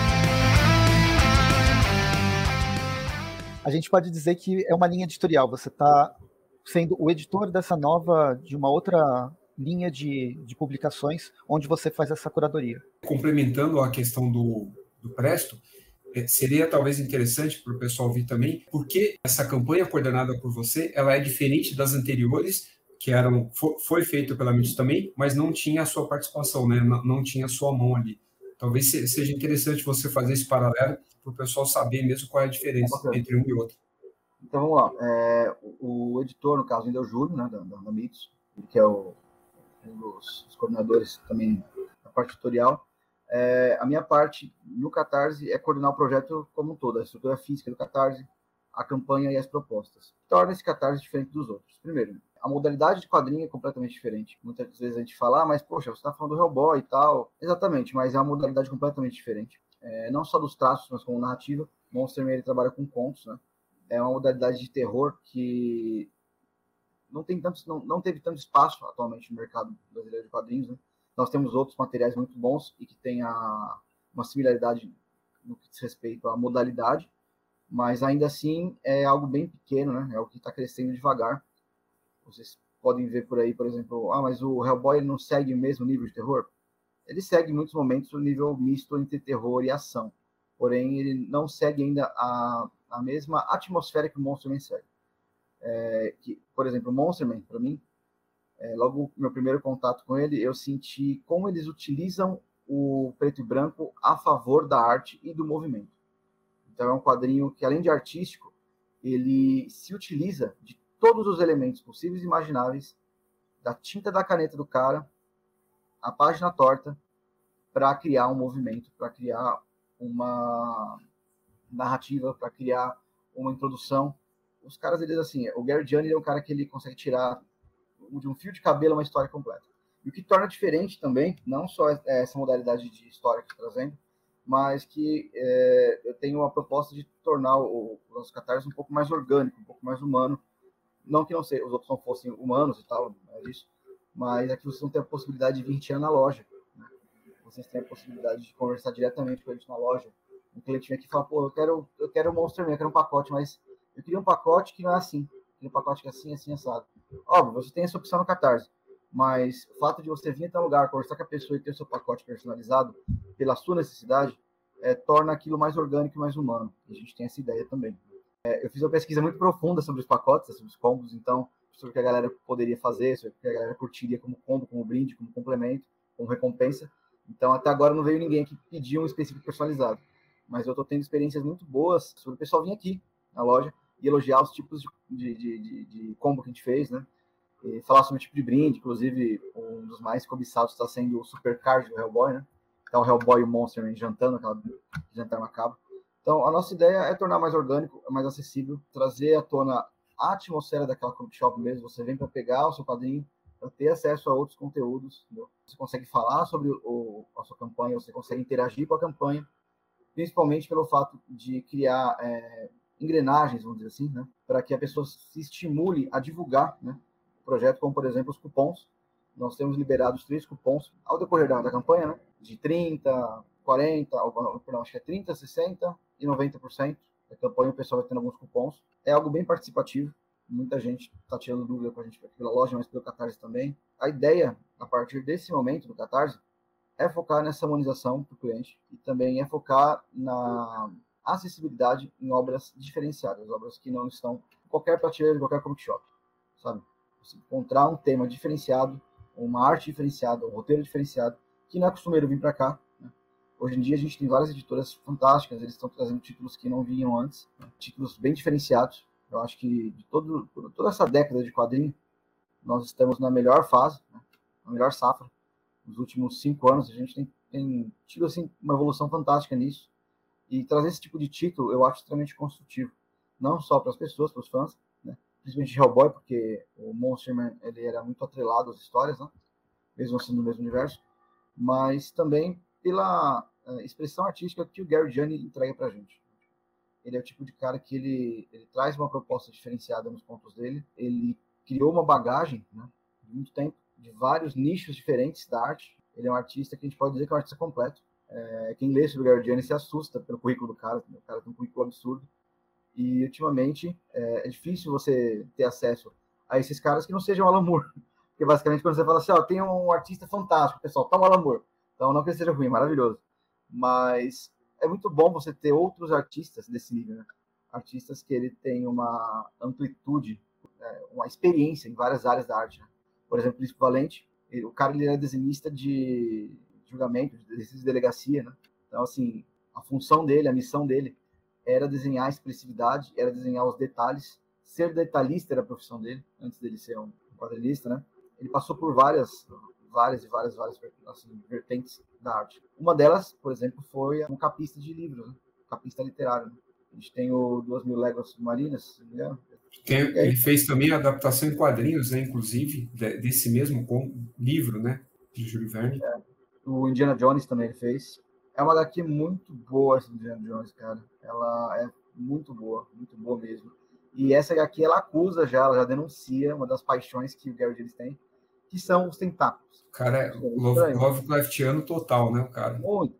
Speaker 1: A gente pode dizer que é uma linha editorial. Você está sendo o editor dessa nova, de uma outra linha de, de publicações, onde você faz essa curadoria.
Speaker 3: Complementando a questão do, do Presto, é, seria talvez interessante para o pessoal ouvir também, porque essa campanha coordenada por você, ela é diferente das anteriores, que eram foi, feita pela Mitos também, mas não tinha a sua participação, né? não, não tinha a sua mão ali. Talvez seja interessante você fazer esse paralelo para o pessoal saber mesmo qual é a diferença entre um e outro.
Speaker 5: Então vamos lá. É, o, o, editor, no caso, ainda é o Júlio, né, da, da, da Mitos, que é o, um dos, dos, coordenadores também da parte tutorial. É, a minha parte no Catarse é coordenar o projeto como um todo, a estrutura física do Catarse, a campanha e as propostas. Torna esse Catarse diferente dos outros. Primeiro, a modalidade de quadrinho é completamente diferente. Muitas vezes a gente fala, ah, mas poxa, você está falando do Hellboy e tal. Exatamente, mas é uma modalidade completamente diferente. É, não só dos traços, mas como narrativa. Monster Man ele trabalha com contos, né? é uma modalidade de terror que
Speaker 2: não tem tantos, não, não teve tanto espaço atualmente no mercado brasileiro de quadrinhos. Né? Nós temos outros materiais muito bons e que têm a, uma similaridade no que diz respeito à modalidade, mas ainda assim é algo bem pequeno, né? É algo que está crescendo devagar. Vocês podem ver por aí, por exemplo, ah, mas o Hellboy não segue o mesmo nível de terror? Ele segue em muitos momentos o nível misto entre terror e ação, porém ele não segue ainda a, a mesma atmosfera que o Monsterman segue. É, que, por exemplo, o Monsterman, para mim, é, logo meu primeiro contato com ele, eu senti como eles utilizam o preto e branco a favor da arte e do movimento. Então é um quadrinho que, além de artístico, ele se utiliza de todos os elementos possíveis e imagináveis, da tinta da caneta do cara, a página torta, para criar um movimento, para criar uma narrativa, para criar uma introdução. Os caras, eles assim, o Gary Gianni é um cara que ele consegue tirar de um fio de cabelo uma história completa. E o que torna diferente também, não só essa modalidade de história que está trazendo, mas que é, eu tenho uma proposta de tornar o, o nosso catarse um pouco mais orgânico, um pouco mais humano. Não que não sei, os outros não fossem humanos e tal, é isso, mas aqui vocês não têm a possibilidade de vir na loja. Né? Vocês têm a possibilidade de conversar diretamente com eles na loja. Um cliente vem aqui e fala, pô, eu quero, eu quero um Monster Man, eu quero um pacote, mas eu queria um pacote que não é assim. Eu queria um pacote que é assim, assim, assado. Óbvio, você tem essa opção no Catarse mas o fato de você vir até um lugar, conversar com a pessoa e ter o seu pacote personalizado pela sua necessidade, é, torna aquilo mais orgânico e mais humano. A gente tem essa ideia também. É, eu fiz uma pesquisa muito profunda sobre os pacotes, sobre os combos, então, sobre o que a galera poderia fazer, sobre o que a galera curtiria como combo, como brinde, como complemento, como recompensa. Então, até agora não veio ninguém que pediu um específico personalizado. Mas eu estou tendo experiências muito boas sobre o pessoal vir aqui na loja e elogiar os tipos de, de, de, de combo que a gente fez, né? e falar sobre o tipo de brinde. Inclusive, um dos mais cobiçados está sendo o Supercard do Hellboy, né? Tá o Hellboy e o Monster jantando, aquela jantar macabro. Então, a nossa ideia é tornar mais orgânico, mais acessível, trazer à tona a atmosfera daquela comic shop mesmo. Você vem para pegar o seu quadrinho, para ter acesso a outros conteúdos. Entendeu? Você consegue falar sobre o, a sua campanha, você consegue interagir com a campanha, principalmente pelo fato de criar é, engrenagens, vamos dizer assim, né? para que a pessoa se estimule a divulgar né? projeto, como por exemplo os cupons. Nós temos liberados três cupons ao decorrer da, da campanha, né? de 30, 40, não, acho que é 30, 60 e 90%. A campanha o pessoal vai tendo alguns cupons. É algo bem participativo. Muita gente está tirando dúvida com a gente pela loja, mas pelo Catarse também. A ideia, a partir desse momento do Catarse, é focar nessa harmonização para o cliente e também é focar na acessibilidade em obras diferenciadas, obras que não estão em qualquer prateleira, qualquer comic shop, sabe? Você encontrar um tema diferenciado, uma arte diferenciada, um roteiro diferenciado, que não é costumeiro vir para cá. Né? Hoje em dia a gente tem várias editoras fantásticas, eles estão trazendo títulos que não vinham antes, né? títulos bem diferenciados. Eu acho que de todo, toda essa década de quadrinho, nós estamos na melhor fase, né? na melhor safra. Nos últimos cinco anos a gente tem, tem tido assim, uma evolução fantástica nisso. E trazer esse tipo de título eu acho extremamente construtivo. Não só para as pessoas, para os fãs, principalmente Hellboy, porque o Monsterman ele era muito atrelado às histórias, né? mesmo sendo no mesmo universo, mas também pela uh, expressão artística que o Gary Gianni entrega pra gente. Ele é o tipo de cara que ele, ele traz uma proposta diferenciada nos pontos dele, ele criou uma bagagem né, de muito tempo, de vários nichos diferentes da arte. Ele é um artista que a gente pode dizer que é um artista completo. É, quem lê sobre o Gary Gianni se assusta pelo currículo do cara, o cara tem um currículo absurdo e ultimamente é, é, difícil você ter acesso a esses caras que não sejam Alan Moore. Porque basicamente quando você fala assim, ó, tem um artista fantástico, pessoal, toma Alan Moore. Então não que ele seja ruim, maravilhoso. Mas é muito bom você ter outros artistas desse nível, né? Artistas que ele tem uma amplitude, é, uma experiência em várias áreas da arte. Né? Por exemplo, Príncipe Valente, ele, o cara ele era desenhista de julgamento, de delegacia, né? Então, assim, a função dele, a missão dele era desenhar a expressividade, era desenhar os detalhes. Ser detalhista era a profissão dele, antes dele ser um quadrinista, né? Ele passou por várias, várias e várias, várias assim, vertentes da arte. Uma delas, por exemplo, foi um capista de livros, né? capista literário. Né? A gente tem o Duas Mil Léguas Submarinas, se não me engano.
Speaker 3: Tem, ele fez também a adaptação em quadrinhos, né, inclusive, desse mesmo livro, né, de Júlio Verne. É.
Speaker 2: O Indiana Jones também ele fez. É uma HQ muito boa essa Indiana Jones, cara. Ela é muito boa, muito boa mesmo. E essa HQ ela acusa já, ela já denuncia uma das paixões que o Gary Gillis tem, que são os tentáculos.
Speaker 3: Cara, é Love, Lovecraftiano total, né, o cara?
Speaker 2: Muito.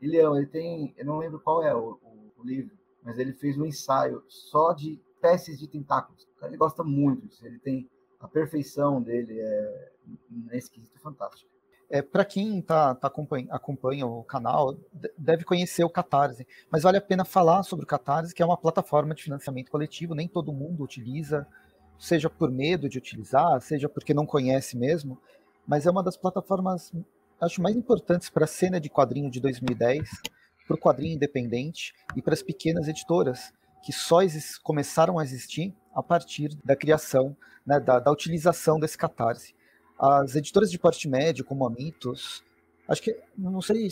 Speaker 2: Ele, é, ele tem, eu não lembro qual é o, o, o, livro, mas ele fez um ensaio só de espécies de tentáculos. Ele gosta muito disso. Ele tem a perfeição dele é, é esquisito, fantástico.
Speaker 1: É, para quem tá, tá acompanha, acompanha, o canal, deve conhecer o Catarse, mas vale a pena falar sobre o Catarse, que é uma plataforma de financiamento coletivo, nem todo mundo utiliza, seja por medo de utilizar, seja porque não conhece mesmo, mas é uma das plataformas, acho, mais importantes para a cena de quadrinho de 2010, para o quadrinho independente e para as pequenas editoras, que só começaram a existir a partir da criação, né, da, da utilização desse Catarse. As editoras de porte médio, como a Mitos, acho que não sei,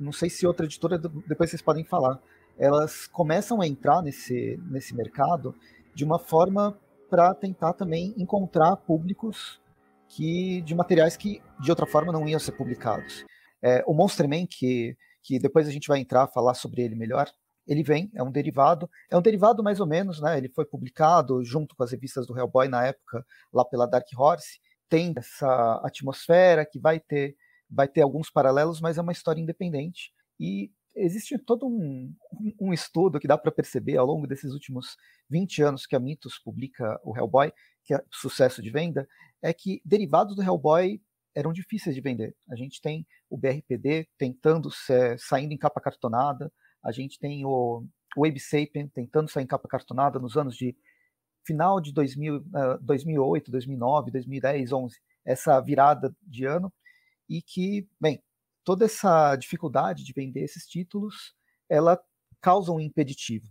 Speaker 1: não sei se outra editora depois vocês podem falar, elas começam a entrar nesse nesse mercado de uma forma para tentar também encontrar públicos que de materiais que de outra forma não iam ser publicados. É, o Monsterman que que depois a gente vai entrar falar sobre ele melhor, ele vem, é um derivado, é um derivado mais ou menos, né? Ele foi publicado junto com as revistas do Hellboy na época, lá pela Dark Horse, tem essa atmosfera, que vai ter, vai ter alguns paralelos, mas é uma história independente. E existe todo um, um estudo que dá para perceber ao longo desses últimos 20 anos que a Mitos publica o Hellboy, que é sucesso de venda, é que derivados do Hellboy eram difíceis de vender. A gente tem o BRPD tentando ser, saindo em capa cartonada, a gente tem o, o Abe Sapien tentando sair em capa cartonada nos anos de final de 2000, uh, 2008, 2009, 2010, 11, essa virada de ano, e que, bem, toda essa dificuldade de vender esses títulos, ela causa um impeditivo.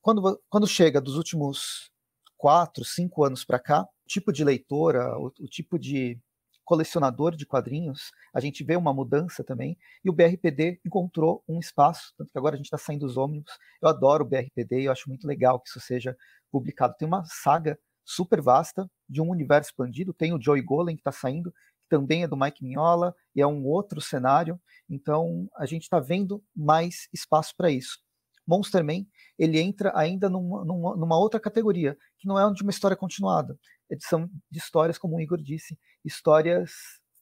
Speaker 1: Quando, quando chega dos últimos quatro, cinco anos para cá, o tipo de leitora, o, o tipo de colecionador de quadrinhos, a gente vê uma mudança também, e o BRPD encontrou um espaço, tanto que agora a gente está saindo dos ônibus. Eu adoro o BRPD e eu acho muito legal que isso seja publicado. Tem uma saga super vasta de um universo expandido. Tem o Joey Golem que está saindo, também é do Mike Mignola, e é um outro cenário. Então a gente está vendo mais espaço para isso. Monster Man, ele entra ainda numa, numa, numa, outra categoria, que não é de uma história continuada. São de histórias, como o Igor disse, histórias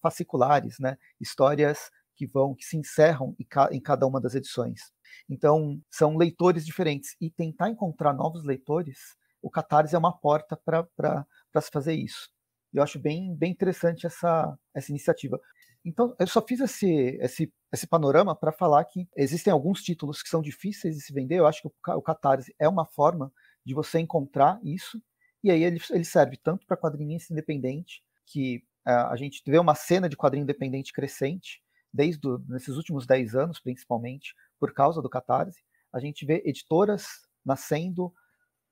Speaker 1: fasciculares, né? Histórias que vão, que se encerram em cada uma das edições. Então, são leitores diferentes. E tentar encontrar novos leitores, o Catarse é uma porta para se fazer isso. Eu acho bem, bem interessante essa, essa iniciativa. Então, eu só fiz esse, esse, esse panorama para falar que existem alguns títulos que são difíceis de se vender. Eu acho que o, Catarse é uma forma de você encontrar isso. E aí ele, ele serve tanto para quadrinista independente, que uh, a gente vê uma cena de quadrinho independente crescente, desde nesses últimos 10 anos, principalmente, por causa do Catarse. A gente vê editoras nascendo,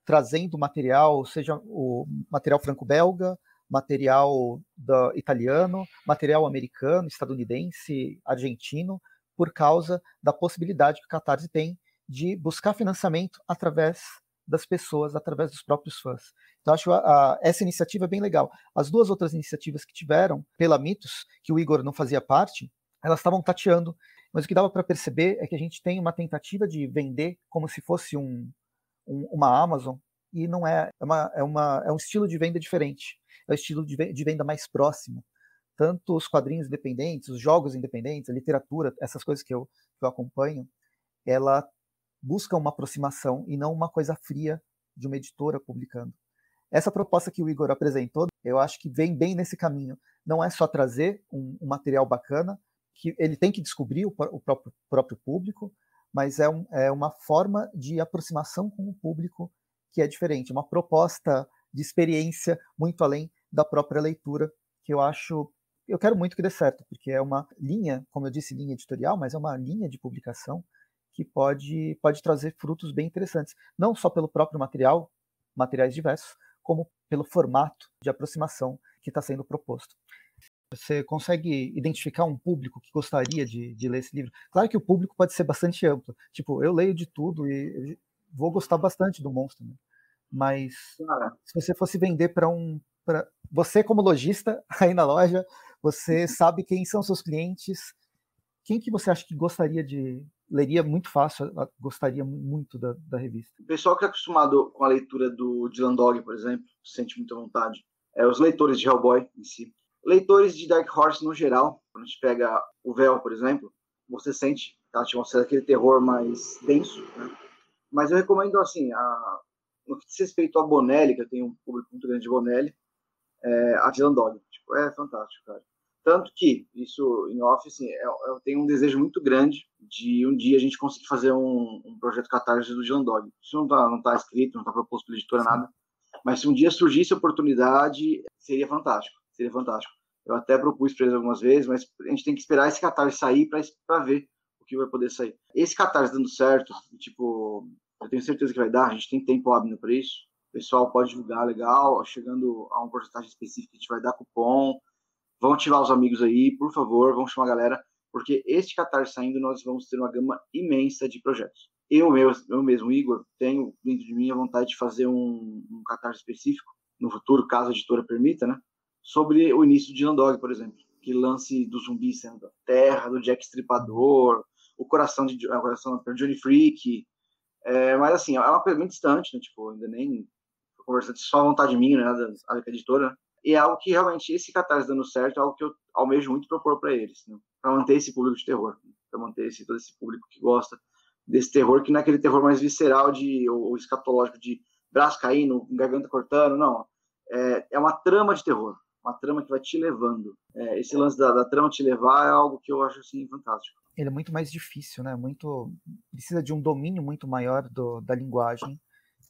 Speaker 1: trazendo material, seja o material franco-belga, material da, italiano, material americano, estadunidense, argentino, por causa da possibilidade que o Catarse tem de buscar financiamento através das pessoas, através dos próprios fãs. Então, acho a, a, essa iniciativa bem legal. As duas outras iniciativas que tiveram, pela Mitos, que o Igor não fazia parte, elas estavam tateando, mas o que dava para perceber é que a gente tem uma tentativa de vender como se fosse um, um, uma Amazon, e não é, é, uma, é, uma, é um estilo de venda diferente, é um estilo de, venda mais próximo. Tanto os quadrinhos independentes, os jogos independentes, a literatura, essas coisas que eu, que eu acompanho, ela busca uma aproximação e não uma coisa fria de uma editora publicando. Essa proposta que o Igor apresentou, eu acho que vem bem nesse caminho. Não é só trazer um, um material bacana, que ele tem que descobrir o, o próprio, próprio, público, mas é, um, é uma forma de aproximação com o público que é diferente, uma proposta de experiência muito além da própria leitura, que eu acho, eu quero muito que dê certo, porque é uma linha, como eu disse, linha editorial, mas é uma linha de publicação que pode, pode trazer frutos bem interessantes, não só pelo próprio material, materiais diversos, como pelo formato de aproximação que está sendo proposto. Você consegue identificar um público que gostaria de, de, ler esse livro? Claro que o público pode ser bastante amplo. Tipo, eu leio de tudo e vou gostar bastante do monstro. Né? Mas se você fosse vender para um. Pra... Você, como lojista, (laughs) aí na loja, você (laughs) sabe quem são seus clientes. Quem que você acha que gostaria de, leria muito fácil, gostaria muito da, da revista.
Speaker 2: O pessoal que é acostumado com a leitura do Dylan Dog, por exemplo, sente muita vontade. É, os leitores de Hellboy em si. Leitores de Dark Horse no geral, quando a gente pega o Véu, por exemplo, você sente a atmosfera daquele terror mais denso, né? Mas eu recomendo, assim, a, no que diz respeito a Bonelli, que eu tenho um público muito grande de Bonelli, é, a Dylan Dog. Tipo, é fantástico, cara. Tanto que, isso em off, assim, eu, é, eu, tenho um desejo muito grande de um dia a gente conseguir fazer um, um projeto catarse do Dylan Dog. Isso não está não tá escrito, não está proposto pela editora, nada. Mas se um dia surgisse a oportunidade, seria fantástico. Seria fantástico. Eu até propus para eles algumas vezes, mas a gente tem que esperar esse catarse sair para ver o que vai poder sair. Esse catarse dando certo, tipo, eu tenho certeza que vai dar, a gente tem tempo hábil para isso. O pessoal pode divulgar legal, chegando a uma porcentagem específica, a gente vai dar cupom. Vão ativar os amigos aí, por favor, vão chamar a galera, porque este catarse saindo, nós vamos ter uma gama imensa de projetos. Eu, meu, eu mesmo, Igor, tenho dentro de mim a vontade de fazer um, um catarse específico, no futuro, caso a editora permita, né? Sobre o início de Landog, por exemplo. Que lance do zumbi sendo da terra, do Jack Stripador, o coração de o coração Johnny Freak. É, mas assim, é uma muito distante, né? Tipo, ainda nem conversando só vontade minha, né? Da, da editora. Né? E é algo que realmente esse catarse dando certo é algo que eu almejo muito propor para eles, né? para manter esse público de terror, né? para manter esse, todo esse público que gosta desse terror, que não é aquele terror mais visceral de, ou, ou escatológico de braço caindo, garganta cortando, não. É, é uma trama de terror, uma trama que vai te levando. É, esse lance da, da, trama te levar é algo que eu acho assim fantástico.
Speaker 1: Ele é muito mais difícil, né? Muito precisa de um domínio muito maior do, da linguagem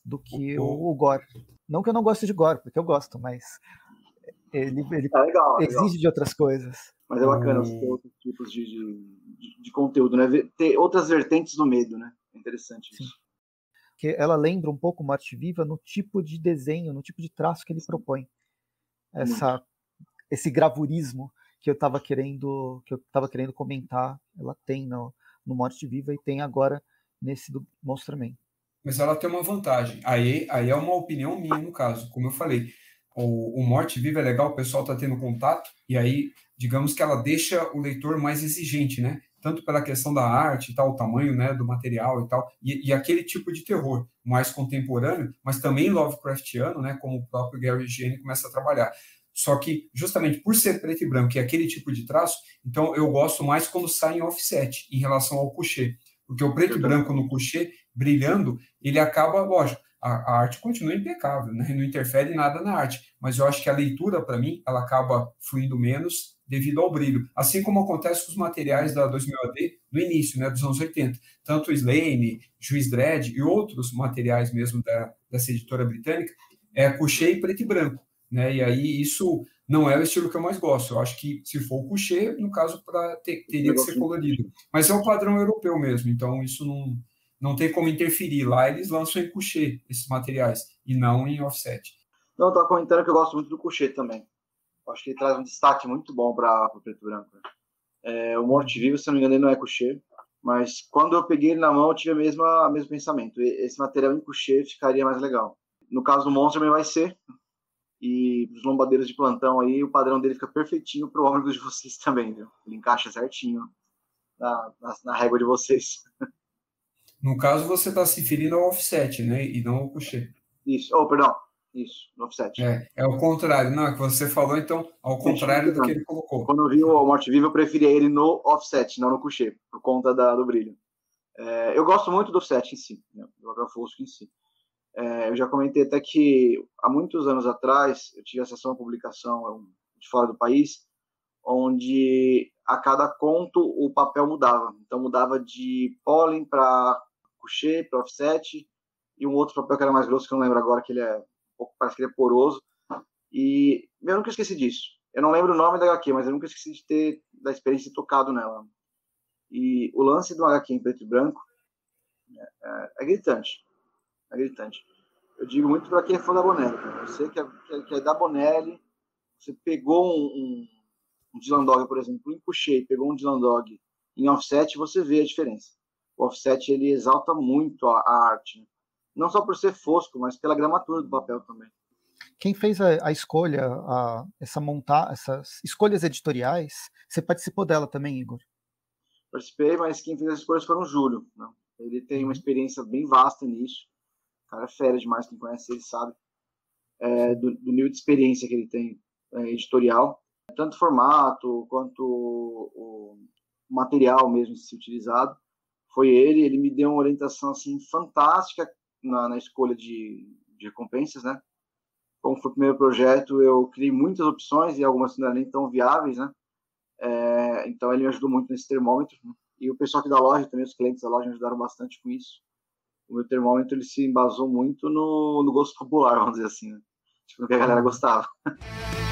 Speaker 1: do que o, o, gore. Não que eu não goste de gore, porque eu gosto, mas ele, ele
Speaker 2: é legal,
Speaker 1: é exige legal. de outras coisas.
Speaker 2: Mas é bacana hum. ter outros tipos de, de, de, conteúdo, né? Ter outras vertentes do medo, né? É interessante Sim. isso.
Speaker 1: Que ela lembra um pouco Morte Viva no tipo de desenho, no tipo de traço que ele propõe essa, esse gravurismo que eu estava querendo que eu estava querendo comentar, ela tem no, no Morte Viva e tem agora nesse do Monster Man.
Speaker 3: Mas ela tem uma vantagem. Aí, aí é uma opinião minha no caso, como eu falei. O, o Morte Viva é legal, o pessoal está tendo contato, e aí, digamos que ela deixa o leitor mais exigente, né? Tanto pela questão da arte e tal, o tamanho né, do material e tal, e, e aquele tipo de terror mais contemporâneo, mas também Lovecraftiano, né? Como o próprio Gary Gene começa a trabalhar. Só que, justamente por ser preto e branco e aquele tipo de traço, então eu gosto mais quando sai em offset em relação ao coucher. Porque o preto e branco no coucher, brilhando, ele acaba, lógico, a, a, arte continua impecável, né? não interfere nada na arte, mas eu acho que a leitura, para mim, ela acaba fluindo menos devido ao brilho, assim como acontece com os materiais da 2000 AD no início, né, dos anos 80, tanto o Slane, Juiz Dredd e outros materiais mesmo da, dessa editora britânica, é coucher e preto e branco, né, e aí isso não é o estilo que eu mais gosto, eu acho que se for o coucher, no caso, pra ter, teria que ser colorido, mas é o padrão europeu mesmo, então isso não não tem como interferir. Lá eles lançam em coucher esses materiais e não em offset.
Speaker 2: Não, eu comentando que eu gosto muito do coucher também. Acho que ele traz um destaque muito bom para o preto branco. É, o Morte Vivo, se não me engano, ele não é coucher, mas quando eu peguei ele na mão, eu tive o mesmo, o mesmo pensamento. Esse material em coucher ficaria mais legal. No caso do Monster, também vai ser. E os lombadeiros de plantão aí, o padrão dele fica perfeitinho para o ônibus de (laughs) vocês também, viu? Ele encaixa certinho na, na, na régua de vocês. (laughs)
Speaker 3: No caso, você está se referindo ao offset, né? E não ao coucher.
Speaker 2: Isso. Oh, perdão. Isso, no offset.
Speaker 3: É, é o contrário. Não, é que você falou, então, ao contrário do que ele colocou.
Speaker 2: Quando eu vi o Morte Viva, eu preferia ele no offset, não no coucher, por conta da, do brilho. É, eu gosto muito do offset em si, né, do papel fosco em si. É, eu já comentei até que há muitos anos atrás eu tive acesso a uma publicação de fora do país, onde a cada conto o papel mudava. Então mudava de pólen para coucher, para offset, e um outro papel que era mais grosso, que eu não lembro agora, que ele é, parece que ele é poroso. E eu nunca esqueci disso. Eu não lembro o nome da HQ, mas eu nunca esqueci de ter, da experiência de tocado nela. E o lance do HQ em preto e branco é, é, é gritante. É gritante. Eu digo muito para quem é fã da Bonelli. Você que é, que é, da Bonelli, você pegou um, um, um Dylan Dog, por exemplo, em coucher, pegou um Dylan Dog em offset, você vê a diferença. O offset ele exalta muito a, a arte. Né? não só por ser fosco, mas pela gramatura do papel também.
Speaker 1: Quem fez a, a escolha, a, essa montar, essas escolhas editoriais, você participou dela também, Igor?
Speaker 2: Participei, mas quem fez as escolhas foi o Júlio. Né? Ele tem uma uhum. experiência bem vasta nisso. O cara é fera demais, quem conhece ele sabe é, do, do, nível de experiência que ele tem é, editorial, tanto formato quanto o, o material mesmo se utilizado. Foi ele, ele me deu uma orientação assim fantástica na, na escolha de, de recompensas, né? Como foi o primeiro projeto, eu criei muitas opções e algumas não eram nem tão viáveis, né? É, então ele me ajudou muito nesse termômetro. Né? E o pessoal aqui da loja, também os clientes da loja me ajudaram bastante com isso. O meu termômetro ele se embasou muito no, no gosto popular, (laughs) vamos dizer assim, né? Tipo, no que a galera gostava. (laughs)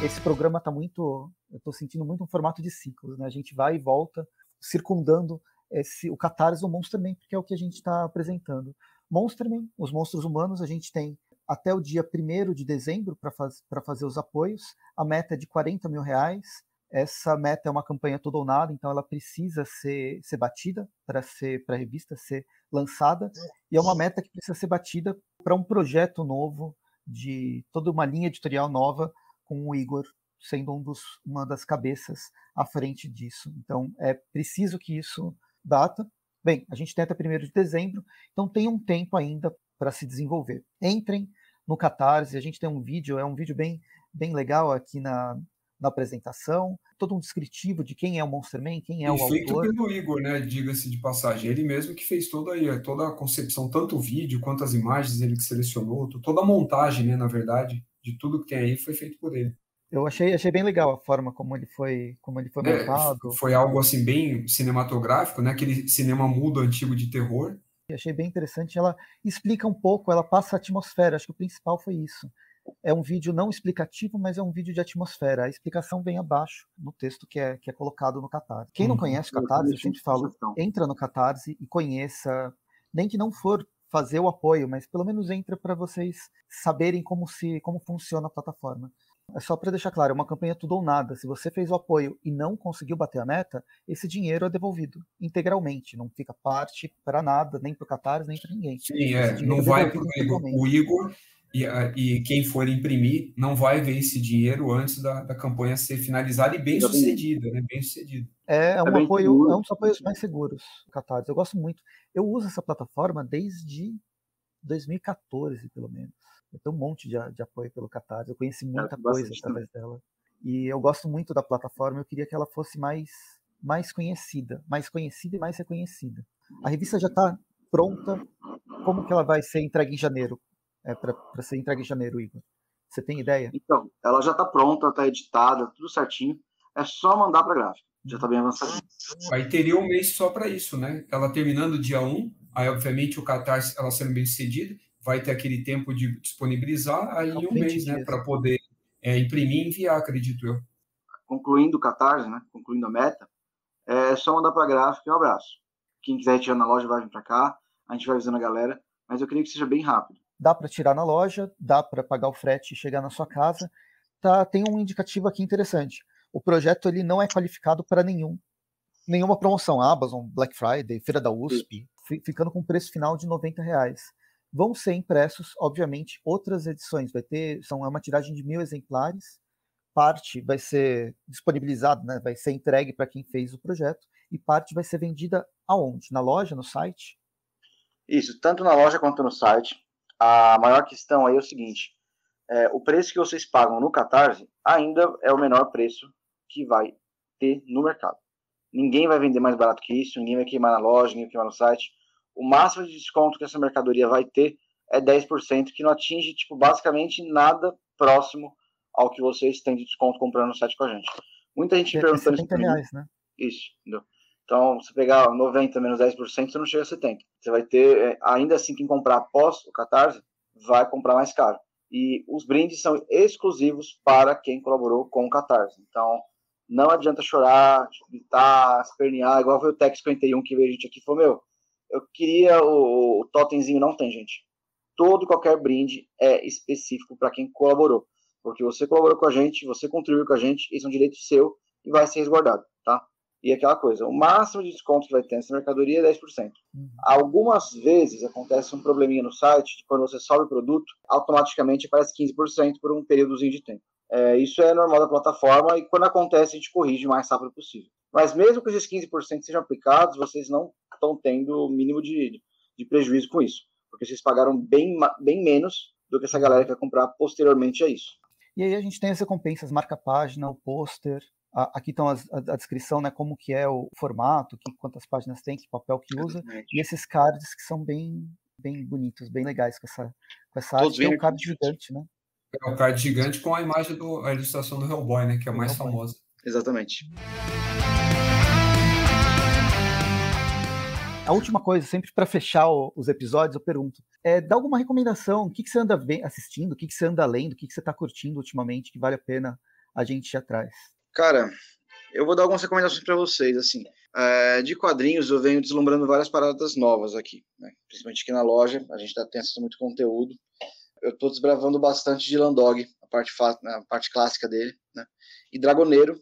Speaker 1: Esse programa tá muito. Eu tô sentindo muito um formato de ciclos, né? A gente vai e volta, circundando esse, o catarse do Monsterman, porque é o que a gente está apresentando. Monsterman, os monstros humanos, a gente tem até o dia 1 de dezembro para faz, fazer os apoios. A meta é de 40 mil reais. Essa meta é uma campanha toda ou nada, então ela precisa ser, ser batida para ser para a revista ser lançada. E é uma meta que precisa ser batida para um projeto novo, de toda uma linha editorial nova, com o Igor sendo um dos, uma das cabeças à frente disso. Então é preciso que isso data. Bem, a gente tem até 1 de dezembro, então tem um tempo ainda para se desenvolver. Entrem no Catarse, a gente tem um vídeo, é um vídeo bem, bem legal aqui na, na apresentação, todo um descritivo de quem é o Monsterman, quem é e o
Speaker 3: feito
Speaker 1: autor.
Speaker 3: feito pelo Igor, né? Diga-se de passagem, ele mesmo que fez toda aí, toda a concepção, tanto o vídeo quanto as imagens, ele que selecionou, toda a montagem, né? Na verdade, de tudo que tem aí foi feito por ele.
Speaker 1: Eu achei, achei bem legal a forma como ele foi, como ele foi é, montado.
Speaker 3: Foi algo assim bem cinematográfico, né? Aquele cinema mudo antigo de terror.
Speaker 1: Eu achei bem interessante. Ela explica um pouco, ela passa a atmosfera. Acho que o principal foi isso. É um vídeo não explicativo, mas é um vídeo de atmosfera. A explicação vem abaixo no texto que é, que é colocado no Catarse. Quem não uhum. conhece o Catarse, eu sempre falo, entra no Catarse e conheça, nem que não for fazer o apoio, mas pelo menos entra para vocês saberem como se como funciona a plataforma. É só para deixar claro, é uma campanha tudo ou nada. Se você fez o apoio e não conseguiu bater a meta, esse dinheiro é devolvido integralmente, não fica parte para nada, nem para o Catarse, nem para ninguém.
Speaker 3: Sim, é, não é vai para o Igor. O Igor e, e, quem for imprimir não vai ver esse dinheiro antes da, da campanha ser finalizada e bem sucedida, né? Bem sucedida.
Speaker 1: É, é um é apoio, seguro. é um dos apoios mais seguros, Catarse. Eu gosto muito. Eu uso essa plataforma desde 2014, pelo menos. Eu tenho um monte de, de apoio pelo Catarse, eu conheci muita é, coisa através também. dela. E eu gosto muito da plataforma, eu queria que ela fosse mais, mais conhecida, mais conhecida e mais reconhecida. A revista já está pronta, como que ela vai ser entregue em janeiro? É, para ser entregue em janeiro, Igor? Você tem ideia?
Speaker 2: Então, ela já está pronta, está editada, tudo certinho. É só mandar para a gráfica. Já está bem avançadinho.
Speaker 3: Aí teria um mês só para isso, né? Ela terminando dia 1, aí obviamente o Catarse, ela sendo bem sucedida, vai ter aquele tempo de disponibilizar aí um mês, né, para poder é, imprimir e enviar, acredito eu.
Speaker 2: Concluindo o Catarse, né, concluindo a meta, é só mandar para a gráfica e um abraço. Quem quiser tirar na loja vai vir para cá, a gente vai avisando a galera, mas eu queria que seja bem rápido.
Speaker 1: Dá para tirar na loja, dá para pagar o frete e chegar na sua casa. Tá, tem um indicativo aqui interessante. O projeto ele não é qualificado para nenhum nenhuma promoção, Amazon, Black Friday, Feira da USP, ficando com preço final de 90 reais. Vão ser impressos, obviamente, outras edições. Vai ter, são é uma tiragem de mil exemplares. Parte vai ser disponibilizada, né, vai ser entregue para quem fez o projeto e parte vai ser vendida aonde? Na loja, no site?
Speaker 2: Isso, tanto na loja quanto no site. A maior questão aí é o seguinte: é, o preço que vocês pagam no Catarse ainda é o menor preço que vai ter no mercado. Ninguém vai vender mais barato que isso, ninguém vai queimar na loja, ninguém vai queimar no site o máximo de desconto que essa mercadoria vai ter é 10%, que não atinge, tipo, basicamente nada próximo ao que vocês têm de desconto comprando no site com a gente. Muita gente me perguntando
Speaker 1: isso. Reais, né?
Speaker 2: Isso, entendeu? Então, se pegar 90 menos 10%, você não chega a 70%. Você vai ter, é, ainda assim, quem comprar após o Catarse, vai comprar mais caro. E os brindes são exclusivos para quem colaborou com o Catarse. Então, não adianta chorar, gritar, espernear, igual foi o Tech 51 que veio a gente aqui e falou, meu, eu queria o, o totemzinho, não tem, gente. Todo qualquer brinde é específico para quem colaborou. Porque você colaborou com a gente, você contribuiu com a gente, isso é um direito seu e vai ser resguardado, tá? E aquela coisa, o máximo de desconto que vai ter nessa mercadoria é 10%. Uhum. Algumas vezes acontece um probleminha no site, quando você sobe o produto, automaticamente aparece 15% por um períodozinho de tempo. É, isso é normal da plataforma e quando acontece a gente corrige o mais rápido possível. Mas mesmo que esses 15% sejam aplicados, vocês não estão tendo o mínimo de, de prejuízo com isso, porque vocês pagaram bem, bem menos do que essa galera que vai comprar posteriormente a isso.
Speaker 1: E aí a gente tem as recompensas, marca-página, o pôster, aqui estão a, a, descrição, né, como que é o formato, que, quantas páginas tem, que papel que usa, Exatamente. e esses cards que são bem, bem bonitos, bem legais com essa, com essa arte. Tem um card gigante, né?
Speaker 3: É o card gigante com a imagem do a ilustração do Hellboy, né, que é a mais famosa.
Speaker 2: Exatamente.
Speaker 1: A última coisa, sempre para fechar os episódios, eu pergunto: é, dá alguma recomendação? O que, que você anda assistindo? O que, que você anda lendo? O que, que você está curtindo ultimamente que vale a pena a gente ir atrás?
Speaker 2: Cara, eu vou dar algumas recomendações para vocês. Assim, é, de quadrinhos, eu venho deslumbrando várias paradas novas aqui, né? principalmente aqui na loja. A gente tá, tem acesso a muito conteúdo. Eu estou desbravando bastante de Landog, a parte, a parte clássica dele, né? e Dragoneiro,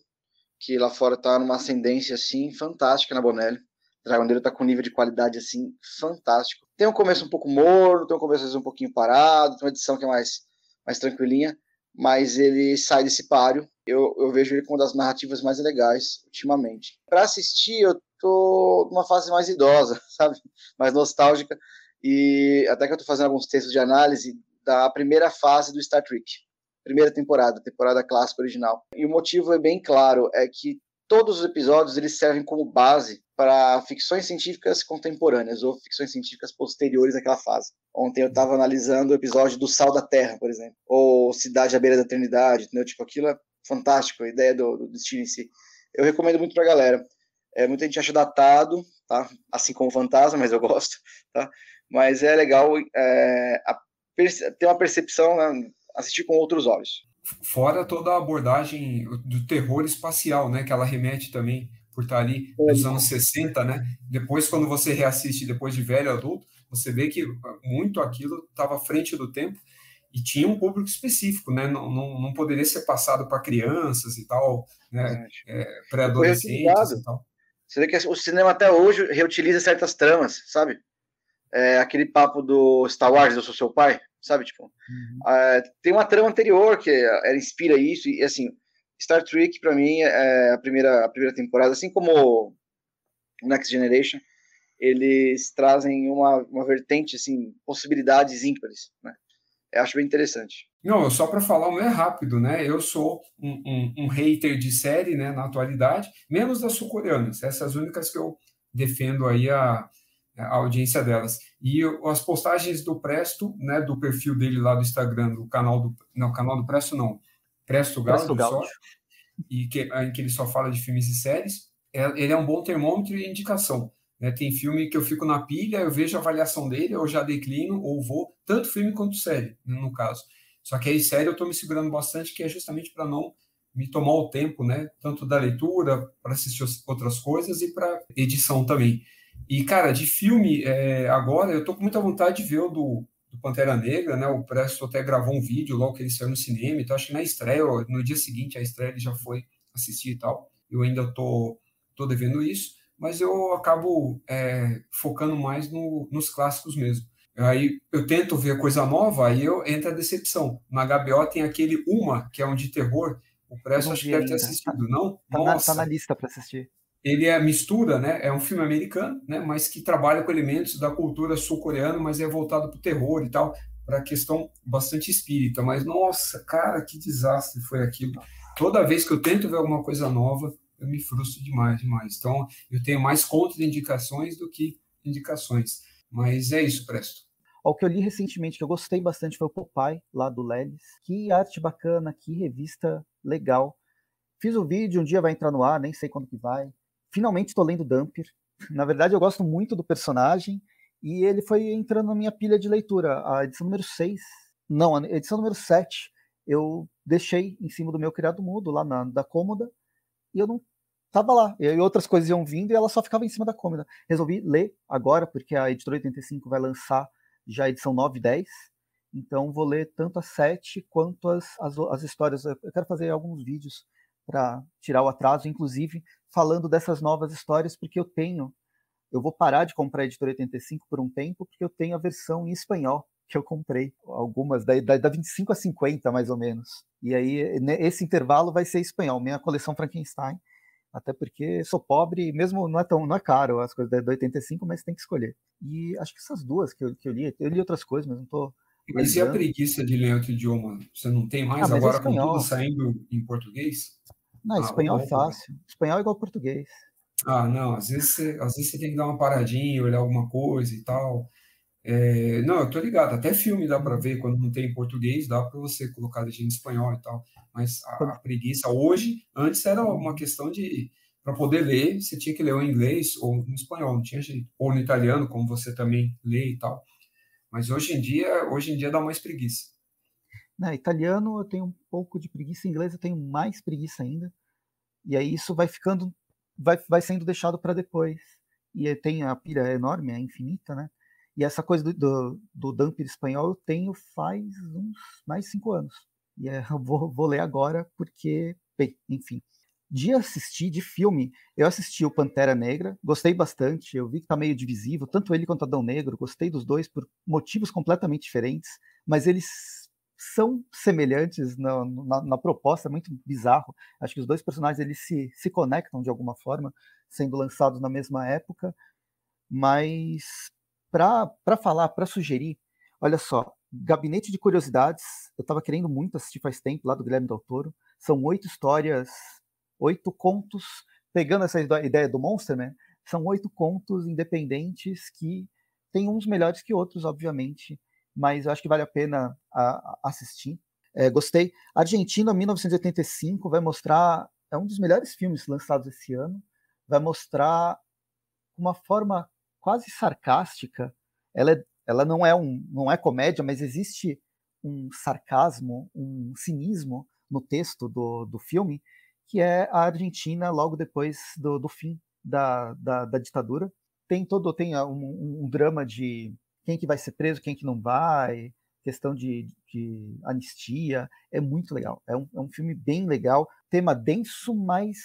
Speaker 2: que lá fora está numa ascendência assim fantástica na Bonelli. Dragoneiro tá com um nível de qualidade assim fantástico. Tem um começo um pouco morno, tem um começo às vezes um pouquinho parado, tem uma edição que é mais, mais tranquilinha, mas ele sai desse páreo. Eu, eu vejo ele como uma das narrativas mais legais ultimamente. Para assistir, eu tô numa fase mais idosa, (laughs) sabe? Mais nostálgica. E até que eu tô fazendo alguns textos de análise da primeira fase do Star Trek. Primeira temporada, temporada clássica original. E o motivo é bem claro, é que todos os episódios eles servem como base para ficções científicas contemporâneas ou ficções científicas posteriores àquela fase. Ontem eu estava analisando o episódio do Sal da Terra, por exemplo, ou Cidade à Beira da Eternidade, entendeu? Tipo, aquilo é fantástico, a ideia do, do destino em si. Eu recomendo muito para a galera. É, muita gente acha datado, tá? Assim como Fantasma, mas eu gosto, tá? Mas é legal é, a, ter uma percepção, né? assistir com outros olhos.
Speaker 3: Fora toda a abordagem do terror espacial, né? Que ela remete também por estar ali nos anos 60, né? Depois, quando você reassiste depois de velho adulto, você vê que muito aquilo estava à frente do tempo e tinha um público específico, né? Não, não, não poderia ser passado para crianças e tal, né? É, Pré-adolescentes e tal.
Speaker 2: Você vê que o cinema até hoje reutiliza certas tramas, sabe? É, aquele papo do Star Wars, eu sou seu pai, sabe? Tipo, uhum. é, tem uma trama anterior que ela inspira isso, e assim, Star Trek, para mim, é a primeira, a primeira temporada, assim como Next Generation, eles trazem uma, uma vertente, assim, possibilidades ímpares, né? Eu acho bem interessante.
Speaker 3: Não, só para falar um é rápido, né? Eu sou um, um, um, hater de série, né, na atualidade, menos das sul-coreanas, essas únicas que eu defendo aí a, a audiência delas. E eu, as postagens do Presto, né, do perfil dele lá do Instagram, do canal do, não, canal do Presto não, Presto Gaudio, só, e que, em que ele só fala de filmes e séries, é, ele é um bom termômetro e indicação. Né? Tem filme que eu fico na pilha, eu vejo a avaliação dele, eu já declino ou vou, tanto filme quanto série, no caso. Só que aí série eu estou me segurando bastante, que é justamente para não me tomar o tempo, né? Tanto da leitura, para assistir outras coisas e para edição também. E, cara, de filme, é, agora eu tô com muita vontade de ver o do do Pantera Negra, né? O Presto até gravou um vídeo logo que ele saiu no cinema, então acho que na estreia, no dia seguinte a estreia ele já foi assistir e tal. Eu ainda tô, tô devendo isso, mas eu acabo é, focando mais no, nos clássicos mesmo. Aí eu tento ver coisa nova, aí eu entra a decepção. Na HBO tem aquele Uma, que é um de terror. O Presto acho que deve ter assistido, não?
Speaker 1: Tá, Nossa. Na, tá na lista para assistir
Speaker 3: ele é mistura, né? É um filme americano, né? Mas que trabalha com elementos da cultura sul-coreana, mas é voltado para o terror e tal, para questão bastante espírita. Mas nossa, cara, que desastre foi aquilo. Toda vez que eu tento ver alguma coisa nova, eu me frustro demais, demais. Então, eu tenho mais contraindicações do que indicações. Mas é isso, Presto.
Speaker 1: O que eu li recentemente, que eu gostei bastante, foi o Popeye, lá do Lelis. Que arte bacana, que revista legal. Fiz o vídeo, um dia vai entrar no ar, nem sei quando que vai finalmente estou lendo Dampier. Na verdade, eu gosto muito do personagem e ele foi entrando na minha pilha de leitura. A edição número 6, não, a edição número 7, eu deixei em cima do meu criado mudo, lá na da cômoda, e eu não tava lá. E outras coisas iam vindo e ela só ficava em cima da cômoda. Resolvi ler agora, porque a editora 85 vai lançar já a edição 9 e 10. Então vou ler tanto a 7 quanto as, as, as histórias. Eu quero fazer alguns vídeos para tirar o atraso, inclusive falando dessas novas histórias, porque eu tenho, eu vou parar de comprar a editora 85 por um tempo, porque eu tenho a versão em espanhol que eu comprei algumas, da, da, da 25 a 50 mais ou menos. E aí, esse intervalo vai ser espanhol, minha coleção Frankenstein. Até porque sou pobre, mesmo não é tão não é caro as coisas da 85, mas tem que escolher. E acho que essas duas que eu, que eu li, eu li outras coisas, mas não tô.
Speaker 3: Mas e a preguiça de ler outro idioma? Você não tem mais ah, agora é com tudo saindo em português?
Speaker 1: Não, ah, espanhol é fácil. Espanhol é igual português.
Speaker 3: Ah, não, às vezes, você, às vezes você tem que dar uma paradinha, olhar alguma coisa e tal. É, não, eu tô ligado, até filme dá para ver quando não tem em português, dá para você colocar legenda em espanhol e tal. Mas a, a preguiça hoje, antes era uma questão de para poder ler, você tinha que ler em inglês ou em espanhol, não tinha jeito, ou no italiano, como você também lê e tal. Mas hoje em dia, hoje em dia dá mais preguiça.
Speaker 1: Na italiano eu tenho um pouco de preguiça, em inglês eu tenho mais preguiça ainda. E aí isso vai ficando vai, vai sendo deixado para depois. E tem a pira enorme, é infinita, né? E essa coisa do, do, do dumper espanhol eu tenho faz uns mais cinco anos. E é, eu (laughs) vou, vou ler agora porque, bem, enfim. De assistir, de filme, eu assisti o Pantera Negra, gostei bastante, eu vi que tá meio divisível, tanto ele quanto Adão Negro, gostei dos dois por motivos completamente diferentes, mas eles são semelhantes na, na, na, proposta, é muito bizarro. Acho que os dois personagens eles se, se conectam de alguma forma, sendo lançados na mesma época. Mas para falar, para sugerir, olha só, Gabinete de Curiosidades, eu estava querendo muito assistir faz tempo, lá do Guilherme Del Toro. São oito histórias, oito contos, pegando essa ideia do Monster, né? São oito contos independentes que tem uns melhores que outros, obviamente, mas eu acho que vale a pena a, a assistir. É, gostei. Argentina, 1985, vai mostrar. É um dos melhores filmes lançados esse ano. Vai mostrar uma forma quase sarcástica. Ela, é, ela não, é um, não é comédia, mas existe um sarcasmo, um cinismo no texto do, do filme, que é a Argentina logo depois do, do fim da, da, da ditadura. Tem todo tem um, um drama de quem que vai ser preso, quem que não vai, questão de, de anistia, é muito legal. É um, é um filme bem legal, tema denso, mas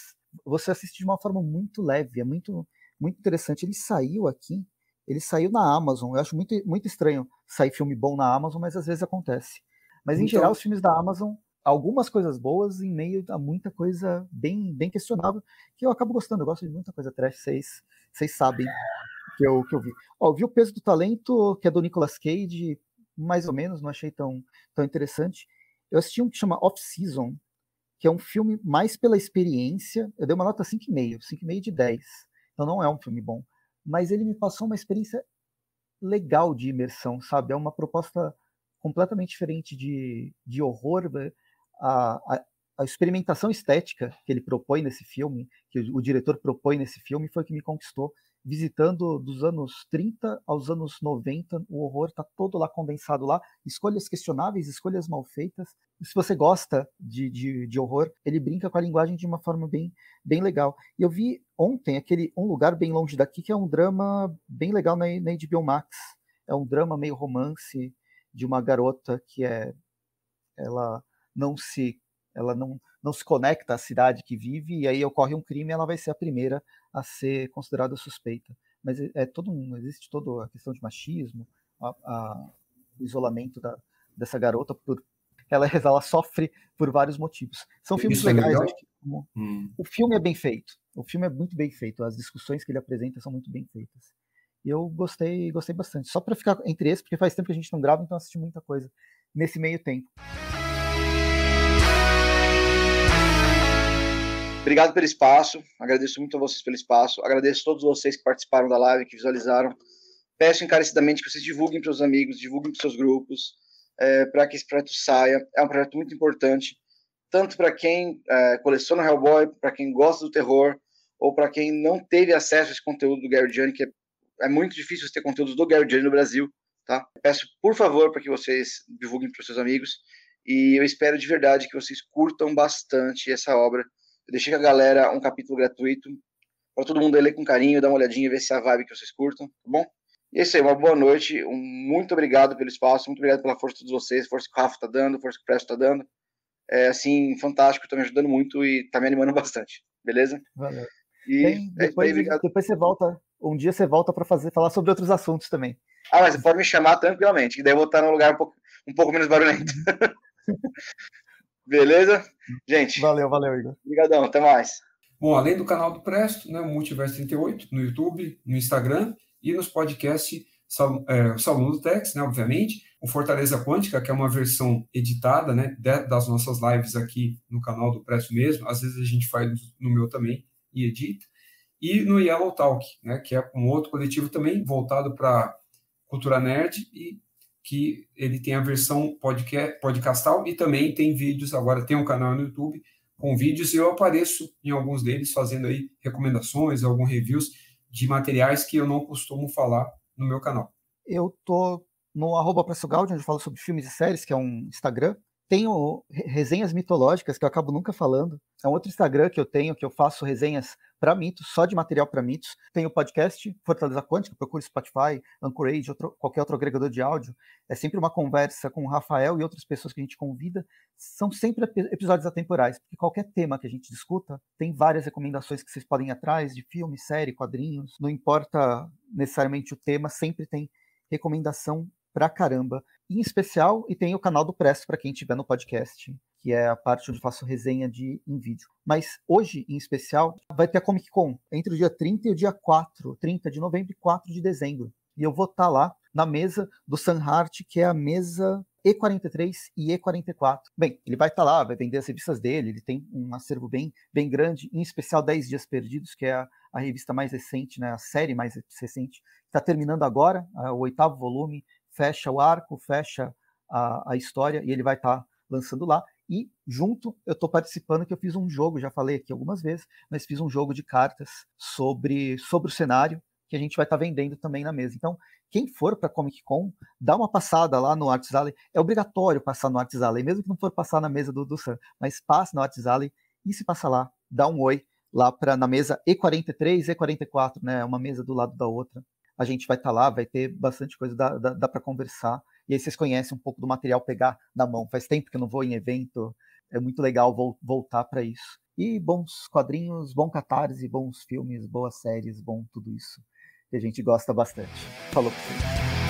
Speaker 1: você assiste de uma forma muito leve, é muito, muito interessante. Ele saiu aqui, ele saiu na Amazon. Eu acho muito, muito estranho sair filme bom na Amazon, mas às vezes acontece. Mas em então... geral, os filmes da Amazon, algumas coisas boas em meio a muita coisa bem, bem questionável, que eu acabo gostando. Eu gosto de muita coisa trash, vocês, vocês sabem que eu, que eu vi. Ó, eu vi o Peso do Talento, que é do Nicolas Cage, mais ou menos, não achei tão, tão interessante. Eu assisti um que chama Off Season, que é um filme mais pela experiência. Eu dei uma nota 5,5, 5,5 de 10. Então não é um filme bom. Mas ele me passou uma experiência legal de imersão, sabe? É uma proposta completamente diferente de, de horror. A, a, experimentação estética que ele propõe nesse filme, que o, o diretor propõe nesse filme, foi o que me conquistou visitando dos anos 30 aos anos 90, o horror está todo lá condensado lá, escolhas questionáveis, escolhas mal feitas. Se você gosta de, de, de, horror, ele brinca com a linguagem de uma forma bem, bem legal. E eu vi ontem aquele Um Lugar Bem Longe Daqui, que é um drama bem legal na, na HBO Max. É um drama meio romance de uma garota que é ela não se ela não, não se conecta à cidade que vive e aí ocorre um crime, ela vai ser a primeira a ser considerada suspeita. Mas é, é todo um, existe toda a questão de machismo, a, a, o isolamento da, dessa garota por ela, (laughs) ela sofre por vários motivos. São filmes Isso é legais, é que, como, hum. o filme é bem feito. O filme é muito bem feito, as discussões que ele apresenta são muito bem feitas. E eu gostei, gostei bastante. Só para ficar entre esses, porque faz tempo que a gente não grava, então assisti muita coisa nesse meio tempo.
Speaker 4: Obrigado pelo espaço, agradeço muito a vocês pelo espaço, agradeço a todos vocês que participaram da live, que visualizaram. Peço encarecidamente que vocês divulguem para os amigos, divulguem para seus grupos, é, para que esse projeto saia. É um projeto muito importante, tanto para quem é, coleciona Hellboy, para quem gosta do terror, ou para quem não teve acesso a esse conteúdo do Gary Gianni, que é, é muito difícil ter conteúdos do Gary Gianni no Brasil. Tá? Peço, por favor, para que vocês divulguem para os seus amigos, e eu espero de verdade que vocês curtam bastante essa obra eu deixei com a galera um capítulo gratuito para todo mundo ler com carinho, dar uma olhadinha ver se é a vibe que vocês curtam, tá bom? E é isso aí, uma boa noite, um muito obrigado pelo espaço, muito obrigado pela força de todos vocês, força que o Rafa tá dando, força que o Presto tá dando. É, assim, fantástico, tá me ajudando muito e tá me animando (laughs) bastante, beleza?
Speaker 1: Valeu. E Bem, depois, é aí, depois você volta, um dia você volta para fazer falar sobre outros assuntos também.
Speaker 4: Ah, mas pode me chamar tranquilamente, que daí eu vou estar num lugar um pouco, um pouco menos barulhento. (laughs) Beleza? Gente.
Speaker 1: Valeu, valeu, Igor.
Speaker 4: Obrigadão, até mais.
Speaker 3: Bom, além do canal do Presto, né, o Multiverso 38, no YouTube, no Instagram e nos podcasts Sal, é, Salão do Tex, né, obviamente, o Fortaleza Quântica, que é uma versão editada né, das nossas lives aqui no canal do Presto mesmo, às vezes a gente faz no meu também e edita, e no Yellow Talk, né, que é um outro coletivo também voltado para cultura nerd e que ele tem a versão podcast, podcastal e também tem vídeos, agora tem um canal no YouTube com vídeos e eu apareço em alguns deles fazendo aí recomendações, alguns reviews de materiais que eu não costumo falar no meu canal.
Speaker 1: Eu tô no arroba onde eu falo sobre filmes e séries, que é um Instagram, tenho resenhas mitológicas que eu acabo nunca falando. É um outro Instagram que eu tenho, que eu faço resenhas para mitos, só de material para mitos. Tem o podcast Fortaleza Quântica, procure Spotify, Anchorage, outro, qualquer outro agregador de áudio. É sempre uma conversa com o Rafael e outras pessoas que a gente convida. São sempre episódios atemporais, porque qualquer tema que a gente discuta, tem várias recomendações que vocês podem ir atrás, de filme, série, quadrinhos. Não importa necessariamente o tema, sempre tem recomendação pra caramba. Em especial, e tem o canal do Presto para quem estiver no podcast, que é a parte onde faço resenha de em vídeo. Mas hoje, em especial, vai ter a Comic Con entre o dia 30 e o dia 4, 30 de novembro e 4 de dezembro. E eu vou estar tá lá na mesa do Sanhart, que é a mesa E43 e E44. Bem, ele vai estar tá lá, vai vender as revistas dele, ele tem um acervo bem, bem grande, em especial 10 Dias Perdidos, que é a, a revista mais recente, né, a série mais recente, está terminando agora, o oitavo volume, fecha o arco, fecha a, a história e ele vai estar tá lançando lá. E junto eu estou participando que eu fiz um jogo, já falei aqui algumas vezes, mas fiz um jogo de cartas sobre, sobre o cenário que a gente vai estar tá vendendo também na mesa. Então, quem for para Comic Con, dá uma passada lá no Arts Alley. É obrigatório passar no Arts Alley, mesmo que não for passar na mesa do, do Sam, mas passe no Arts Alley e se passa lá, dá um oi lá para na mesa E43, E44, né? Uma mesa do lado da outra a gente vai estar tá lá, vai ter bastante coisa, dá, dá, dá para conversar. E aí vocês conhecem um pouco do material pegar na mão. Faz tempo que eu não vou em evento, é muito legal voltar para isso. E bons quadrinhos, bom catarse, bons filmes, boas séries, bom tudo isso que a gente gosta bastante. Falou pra vocês.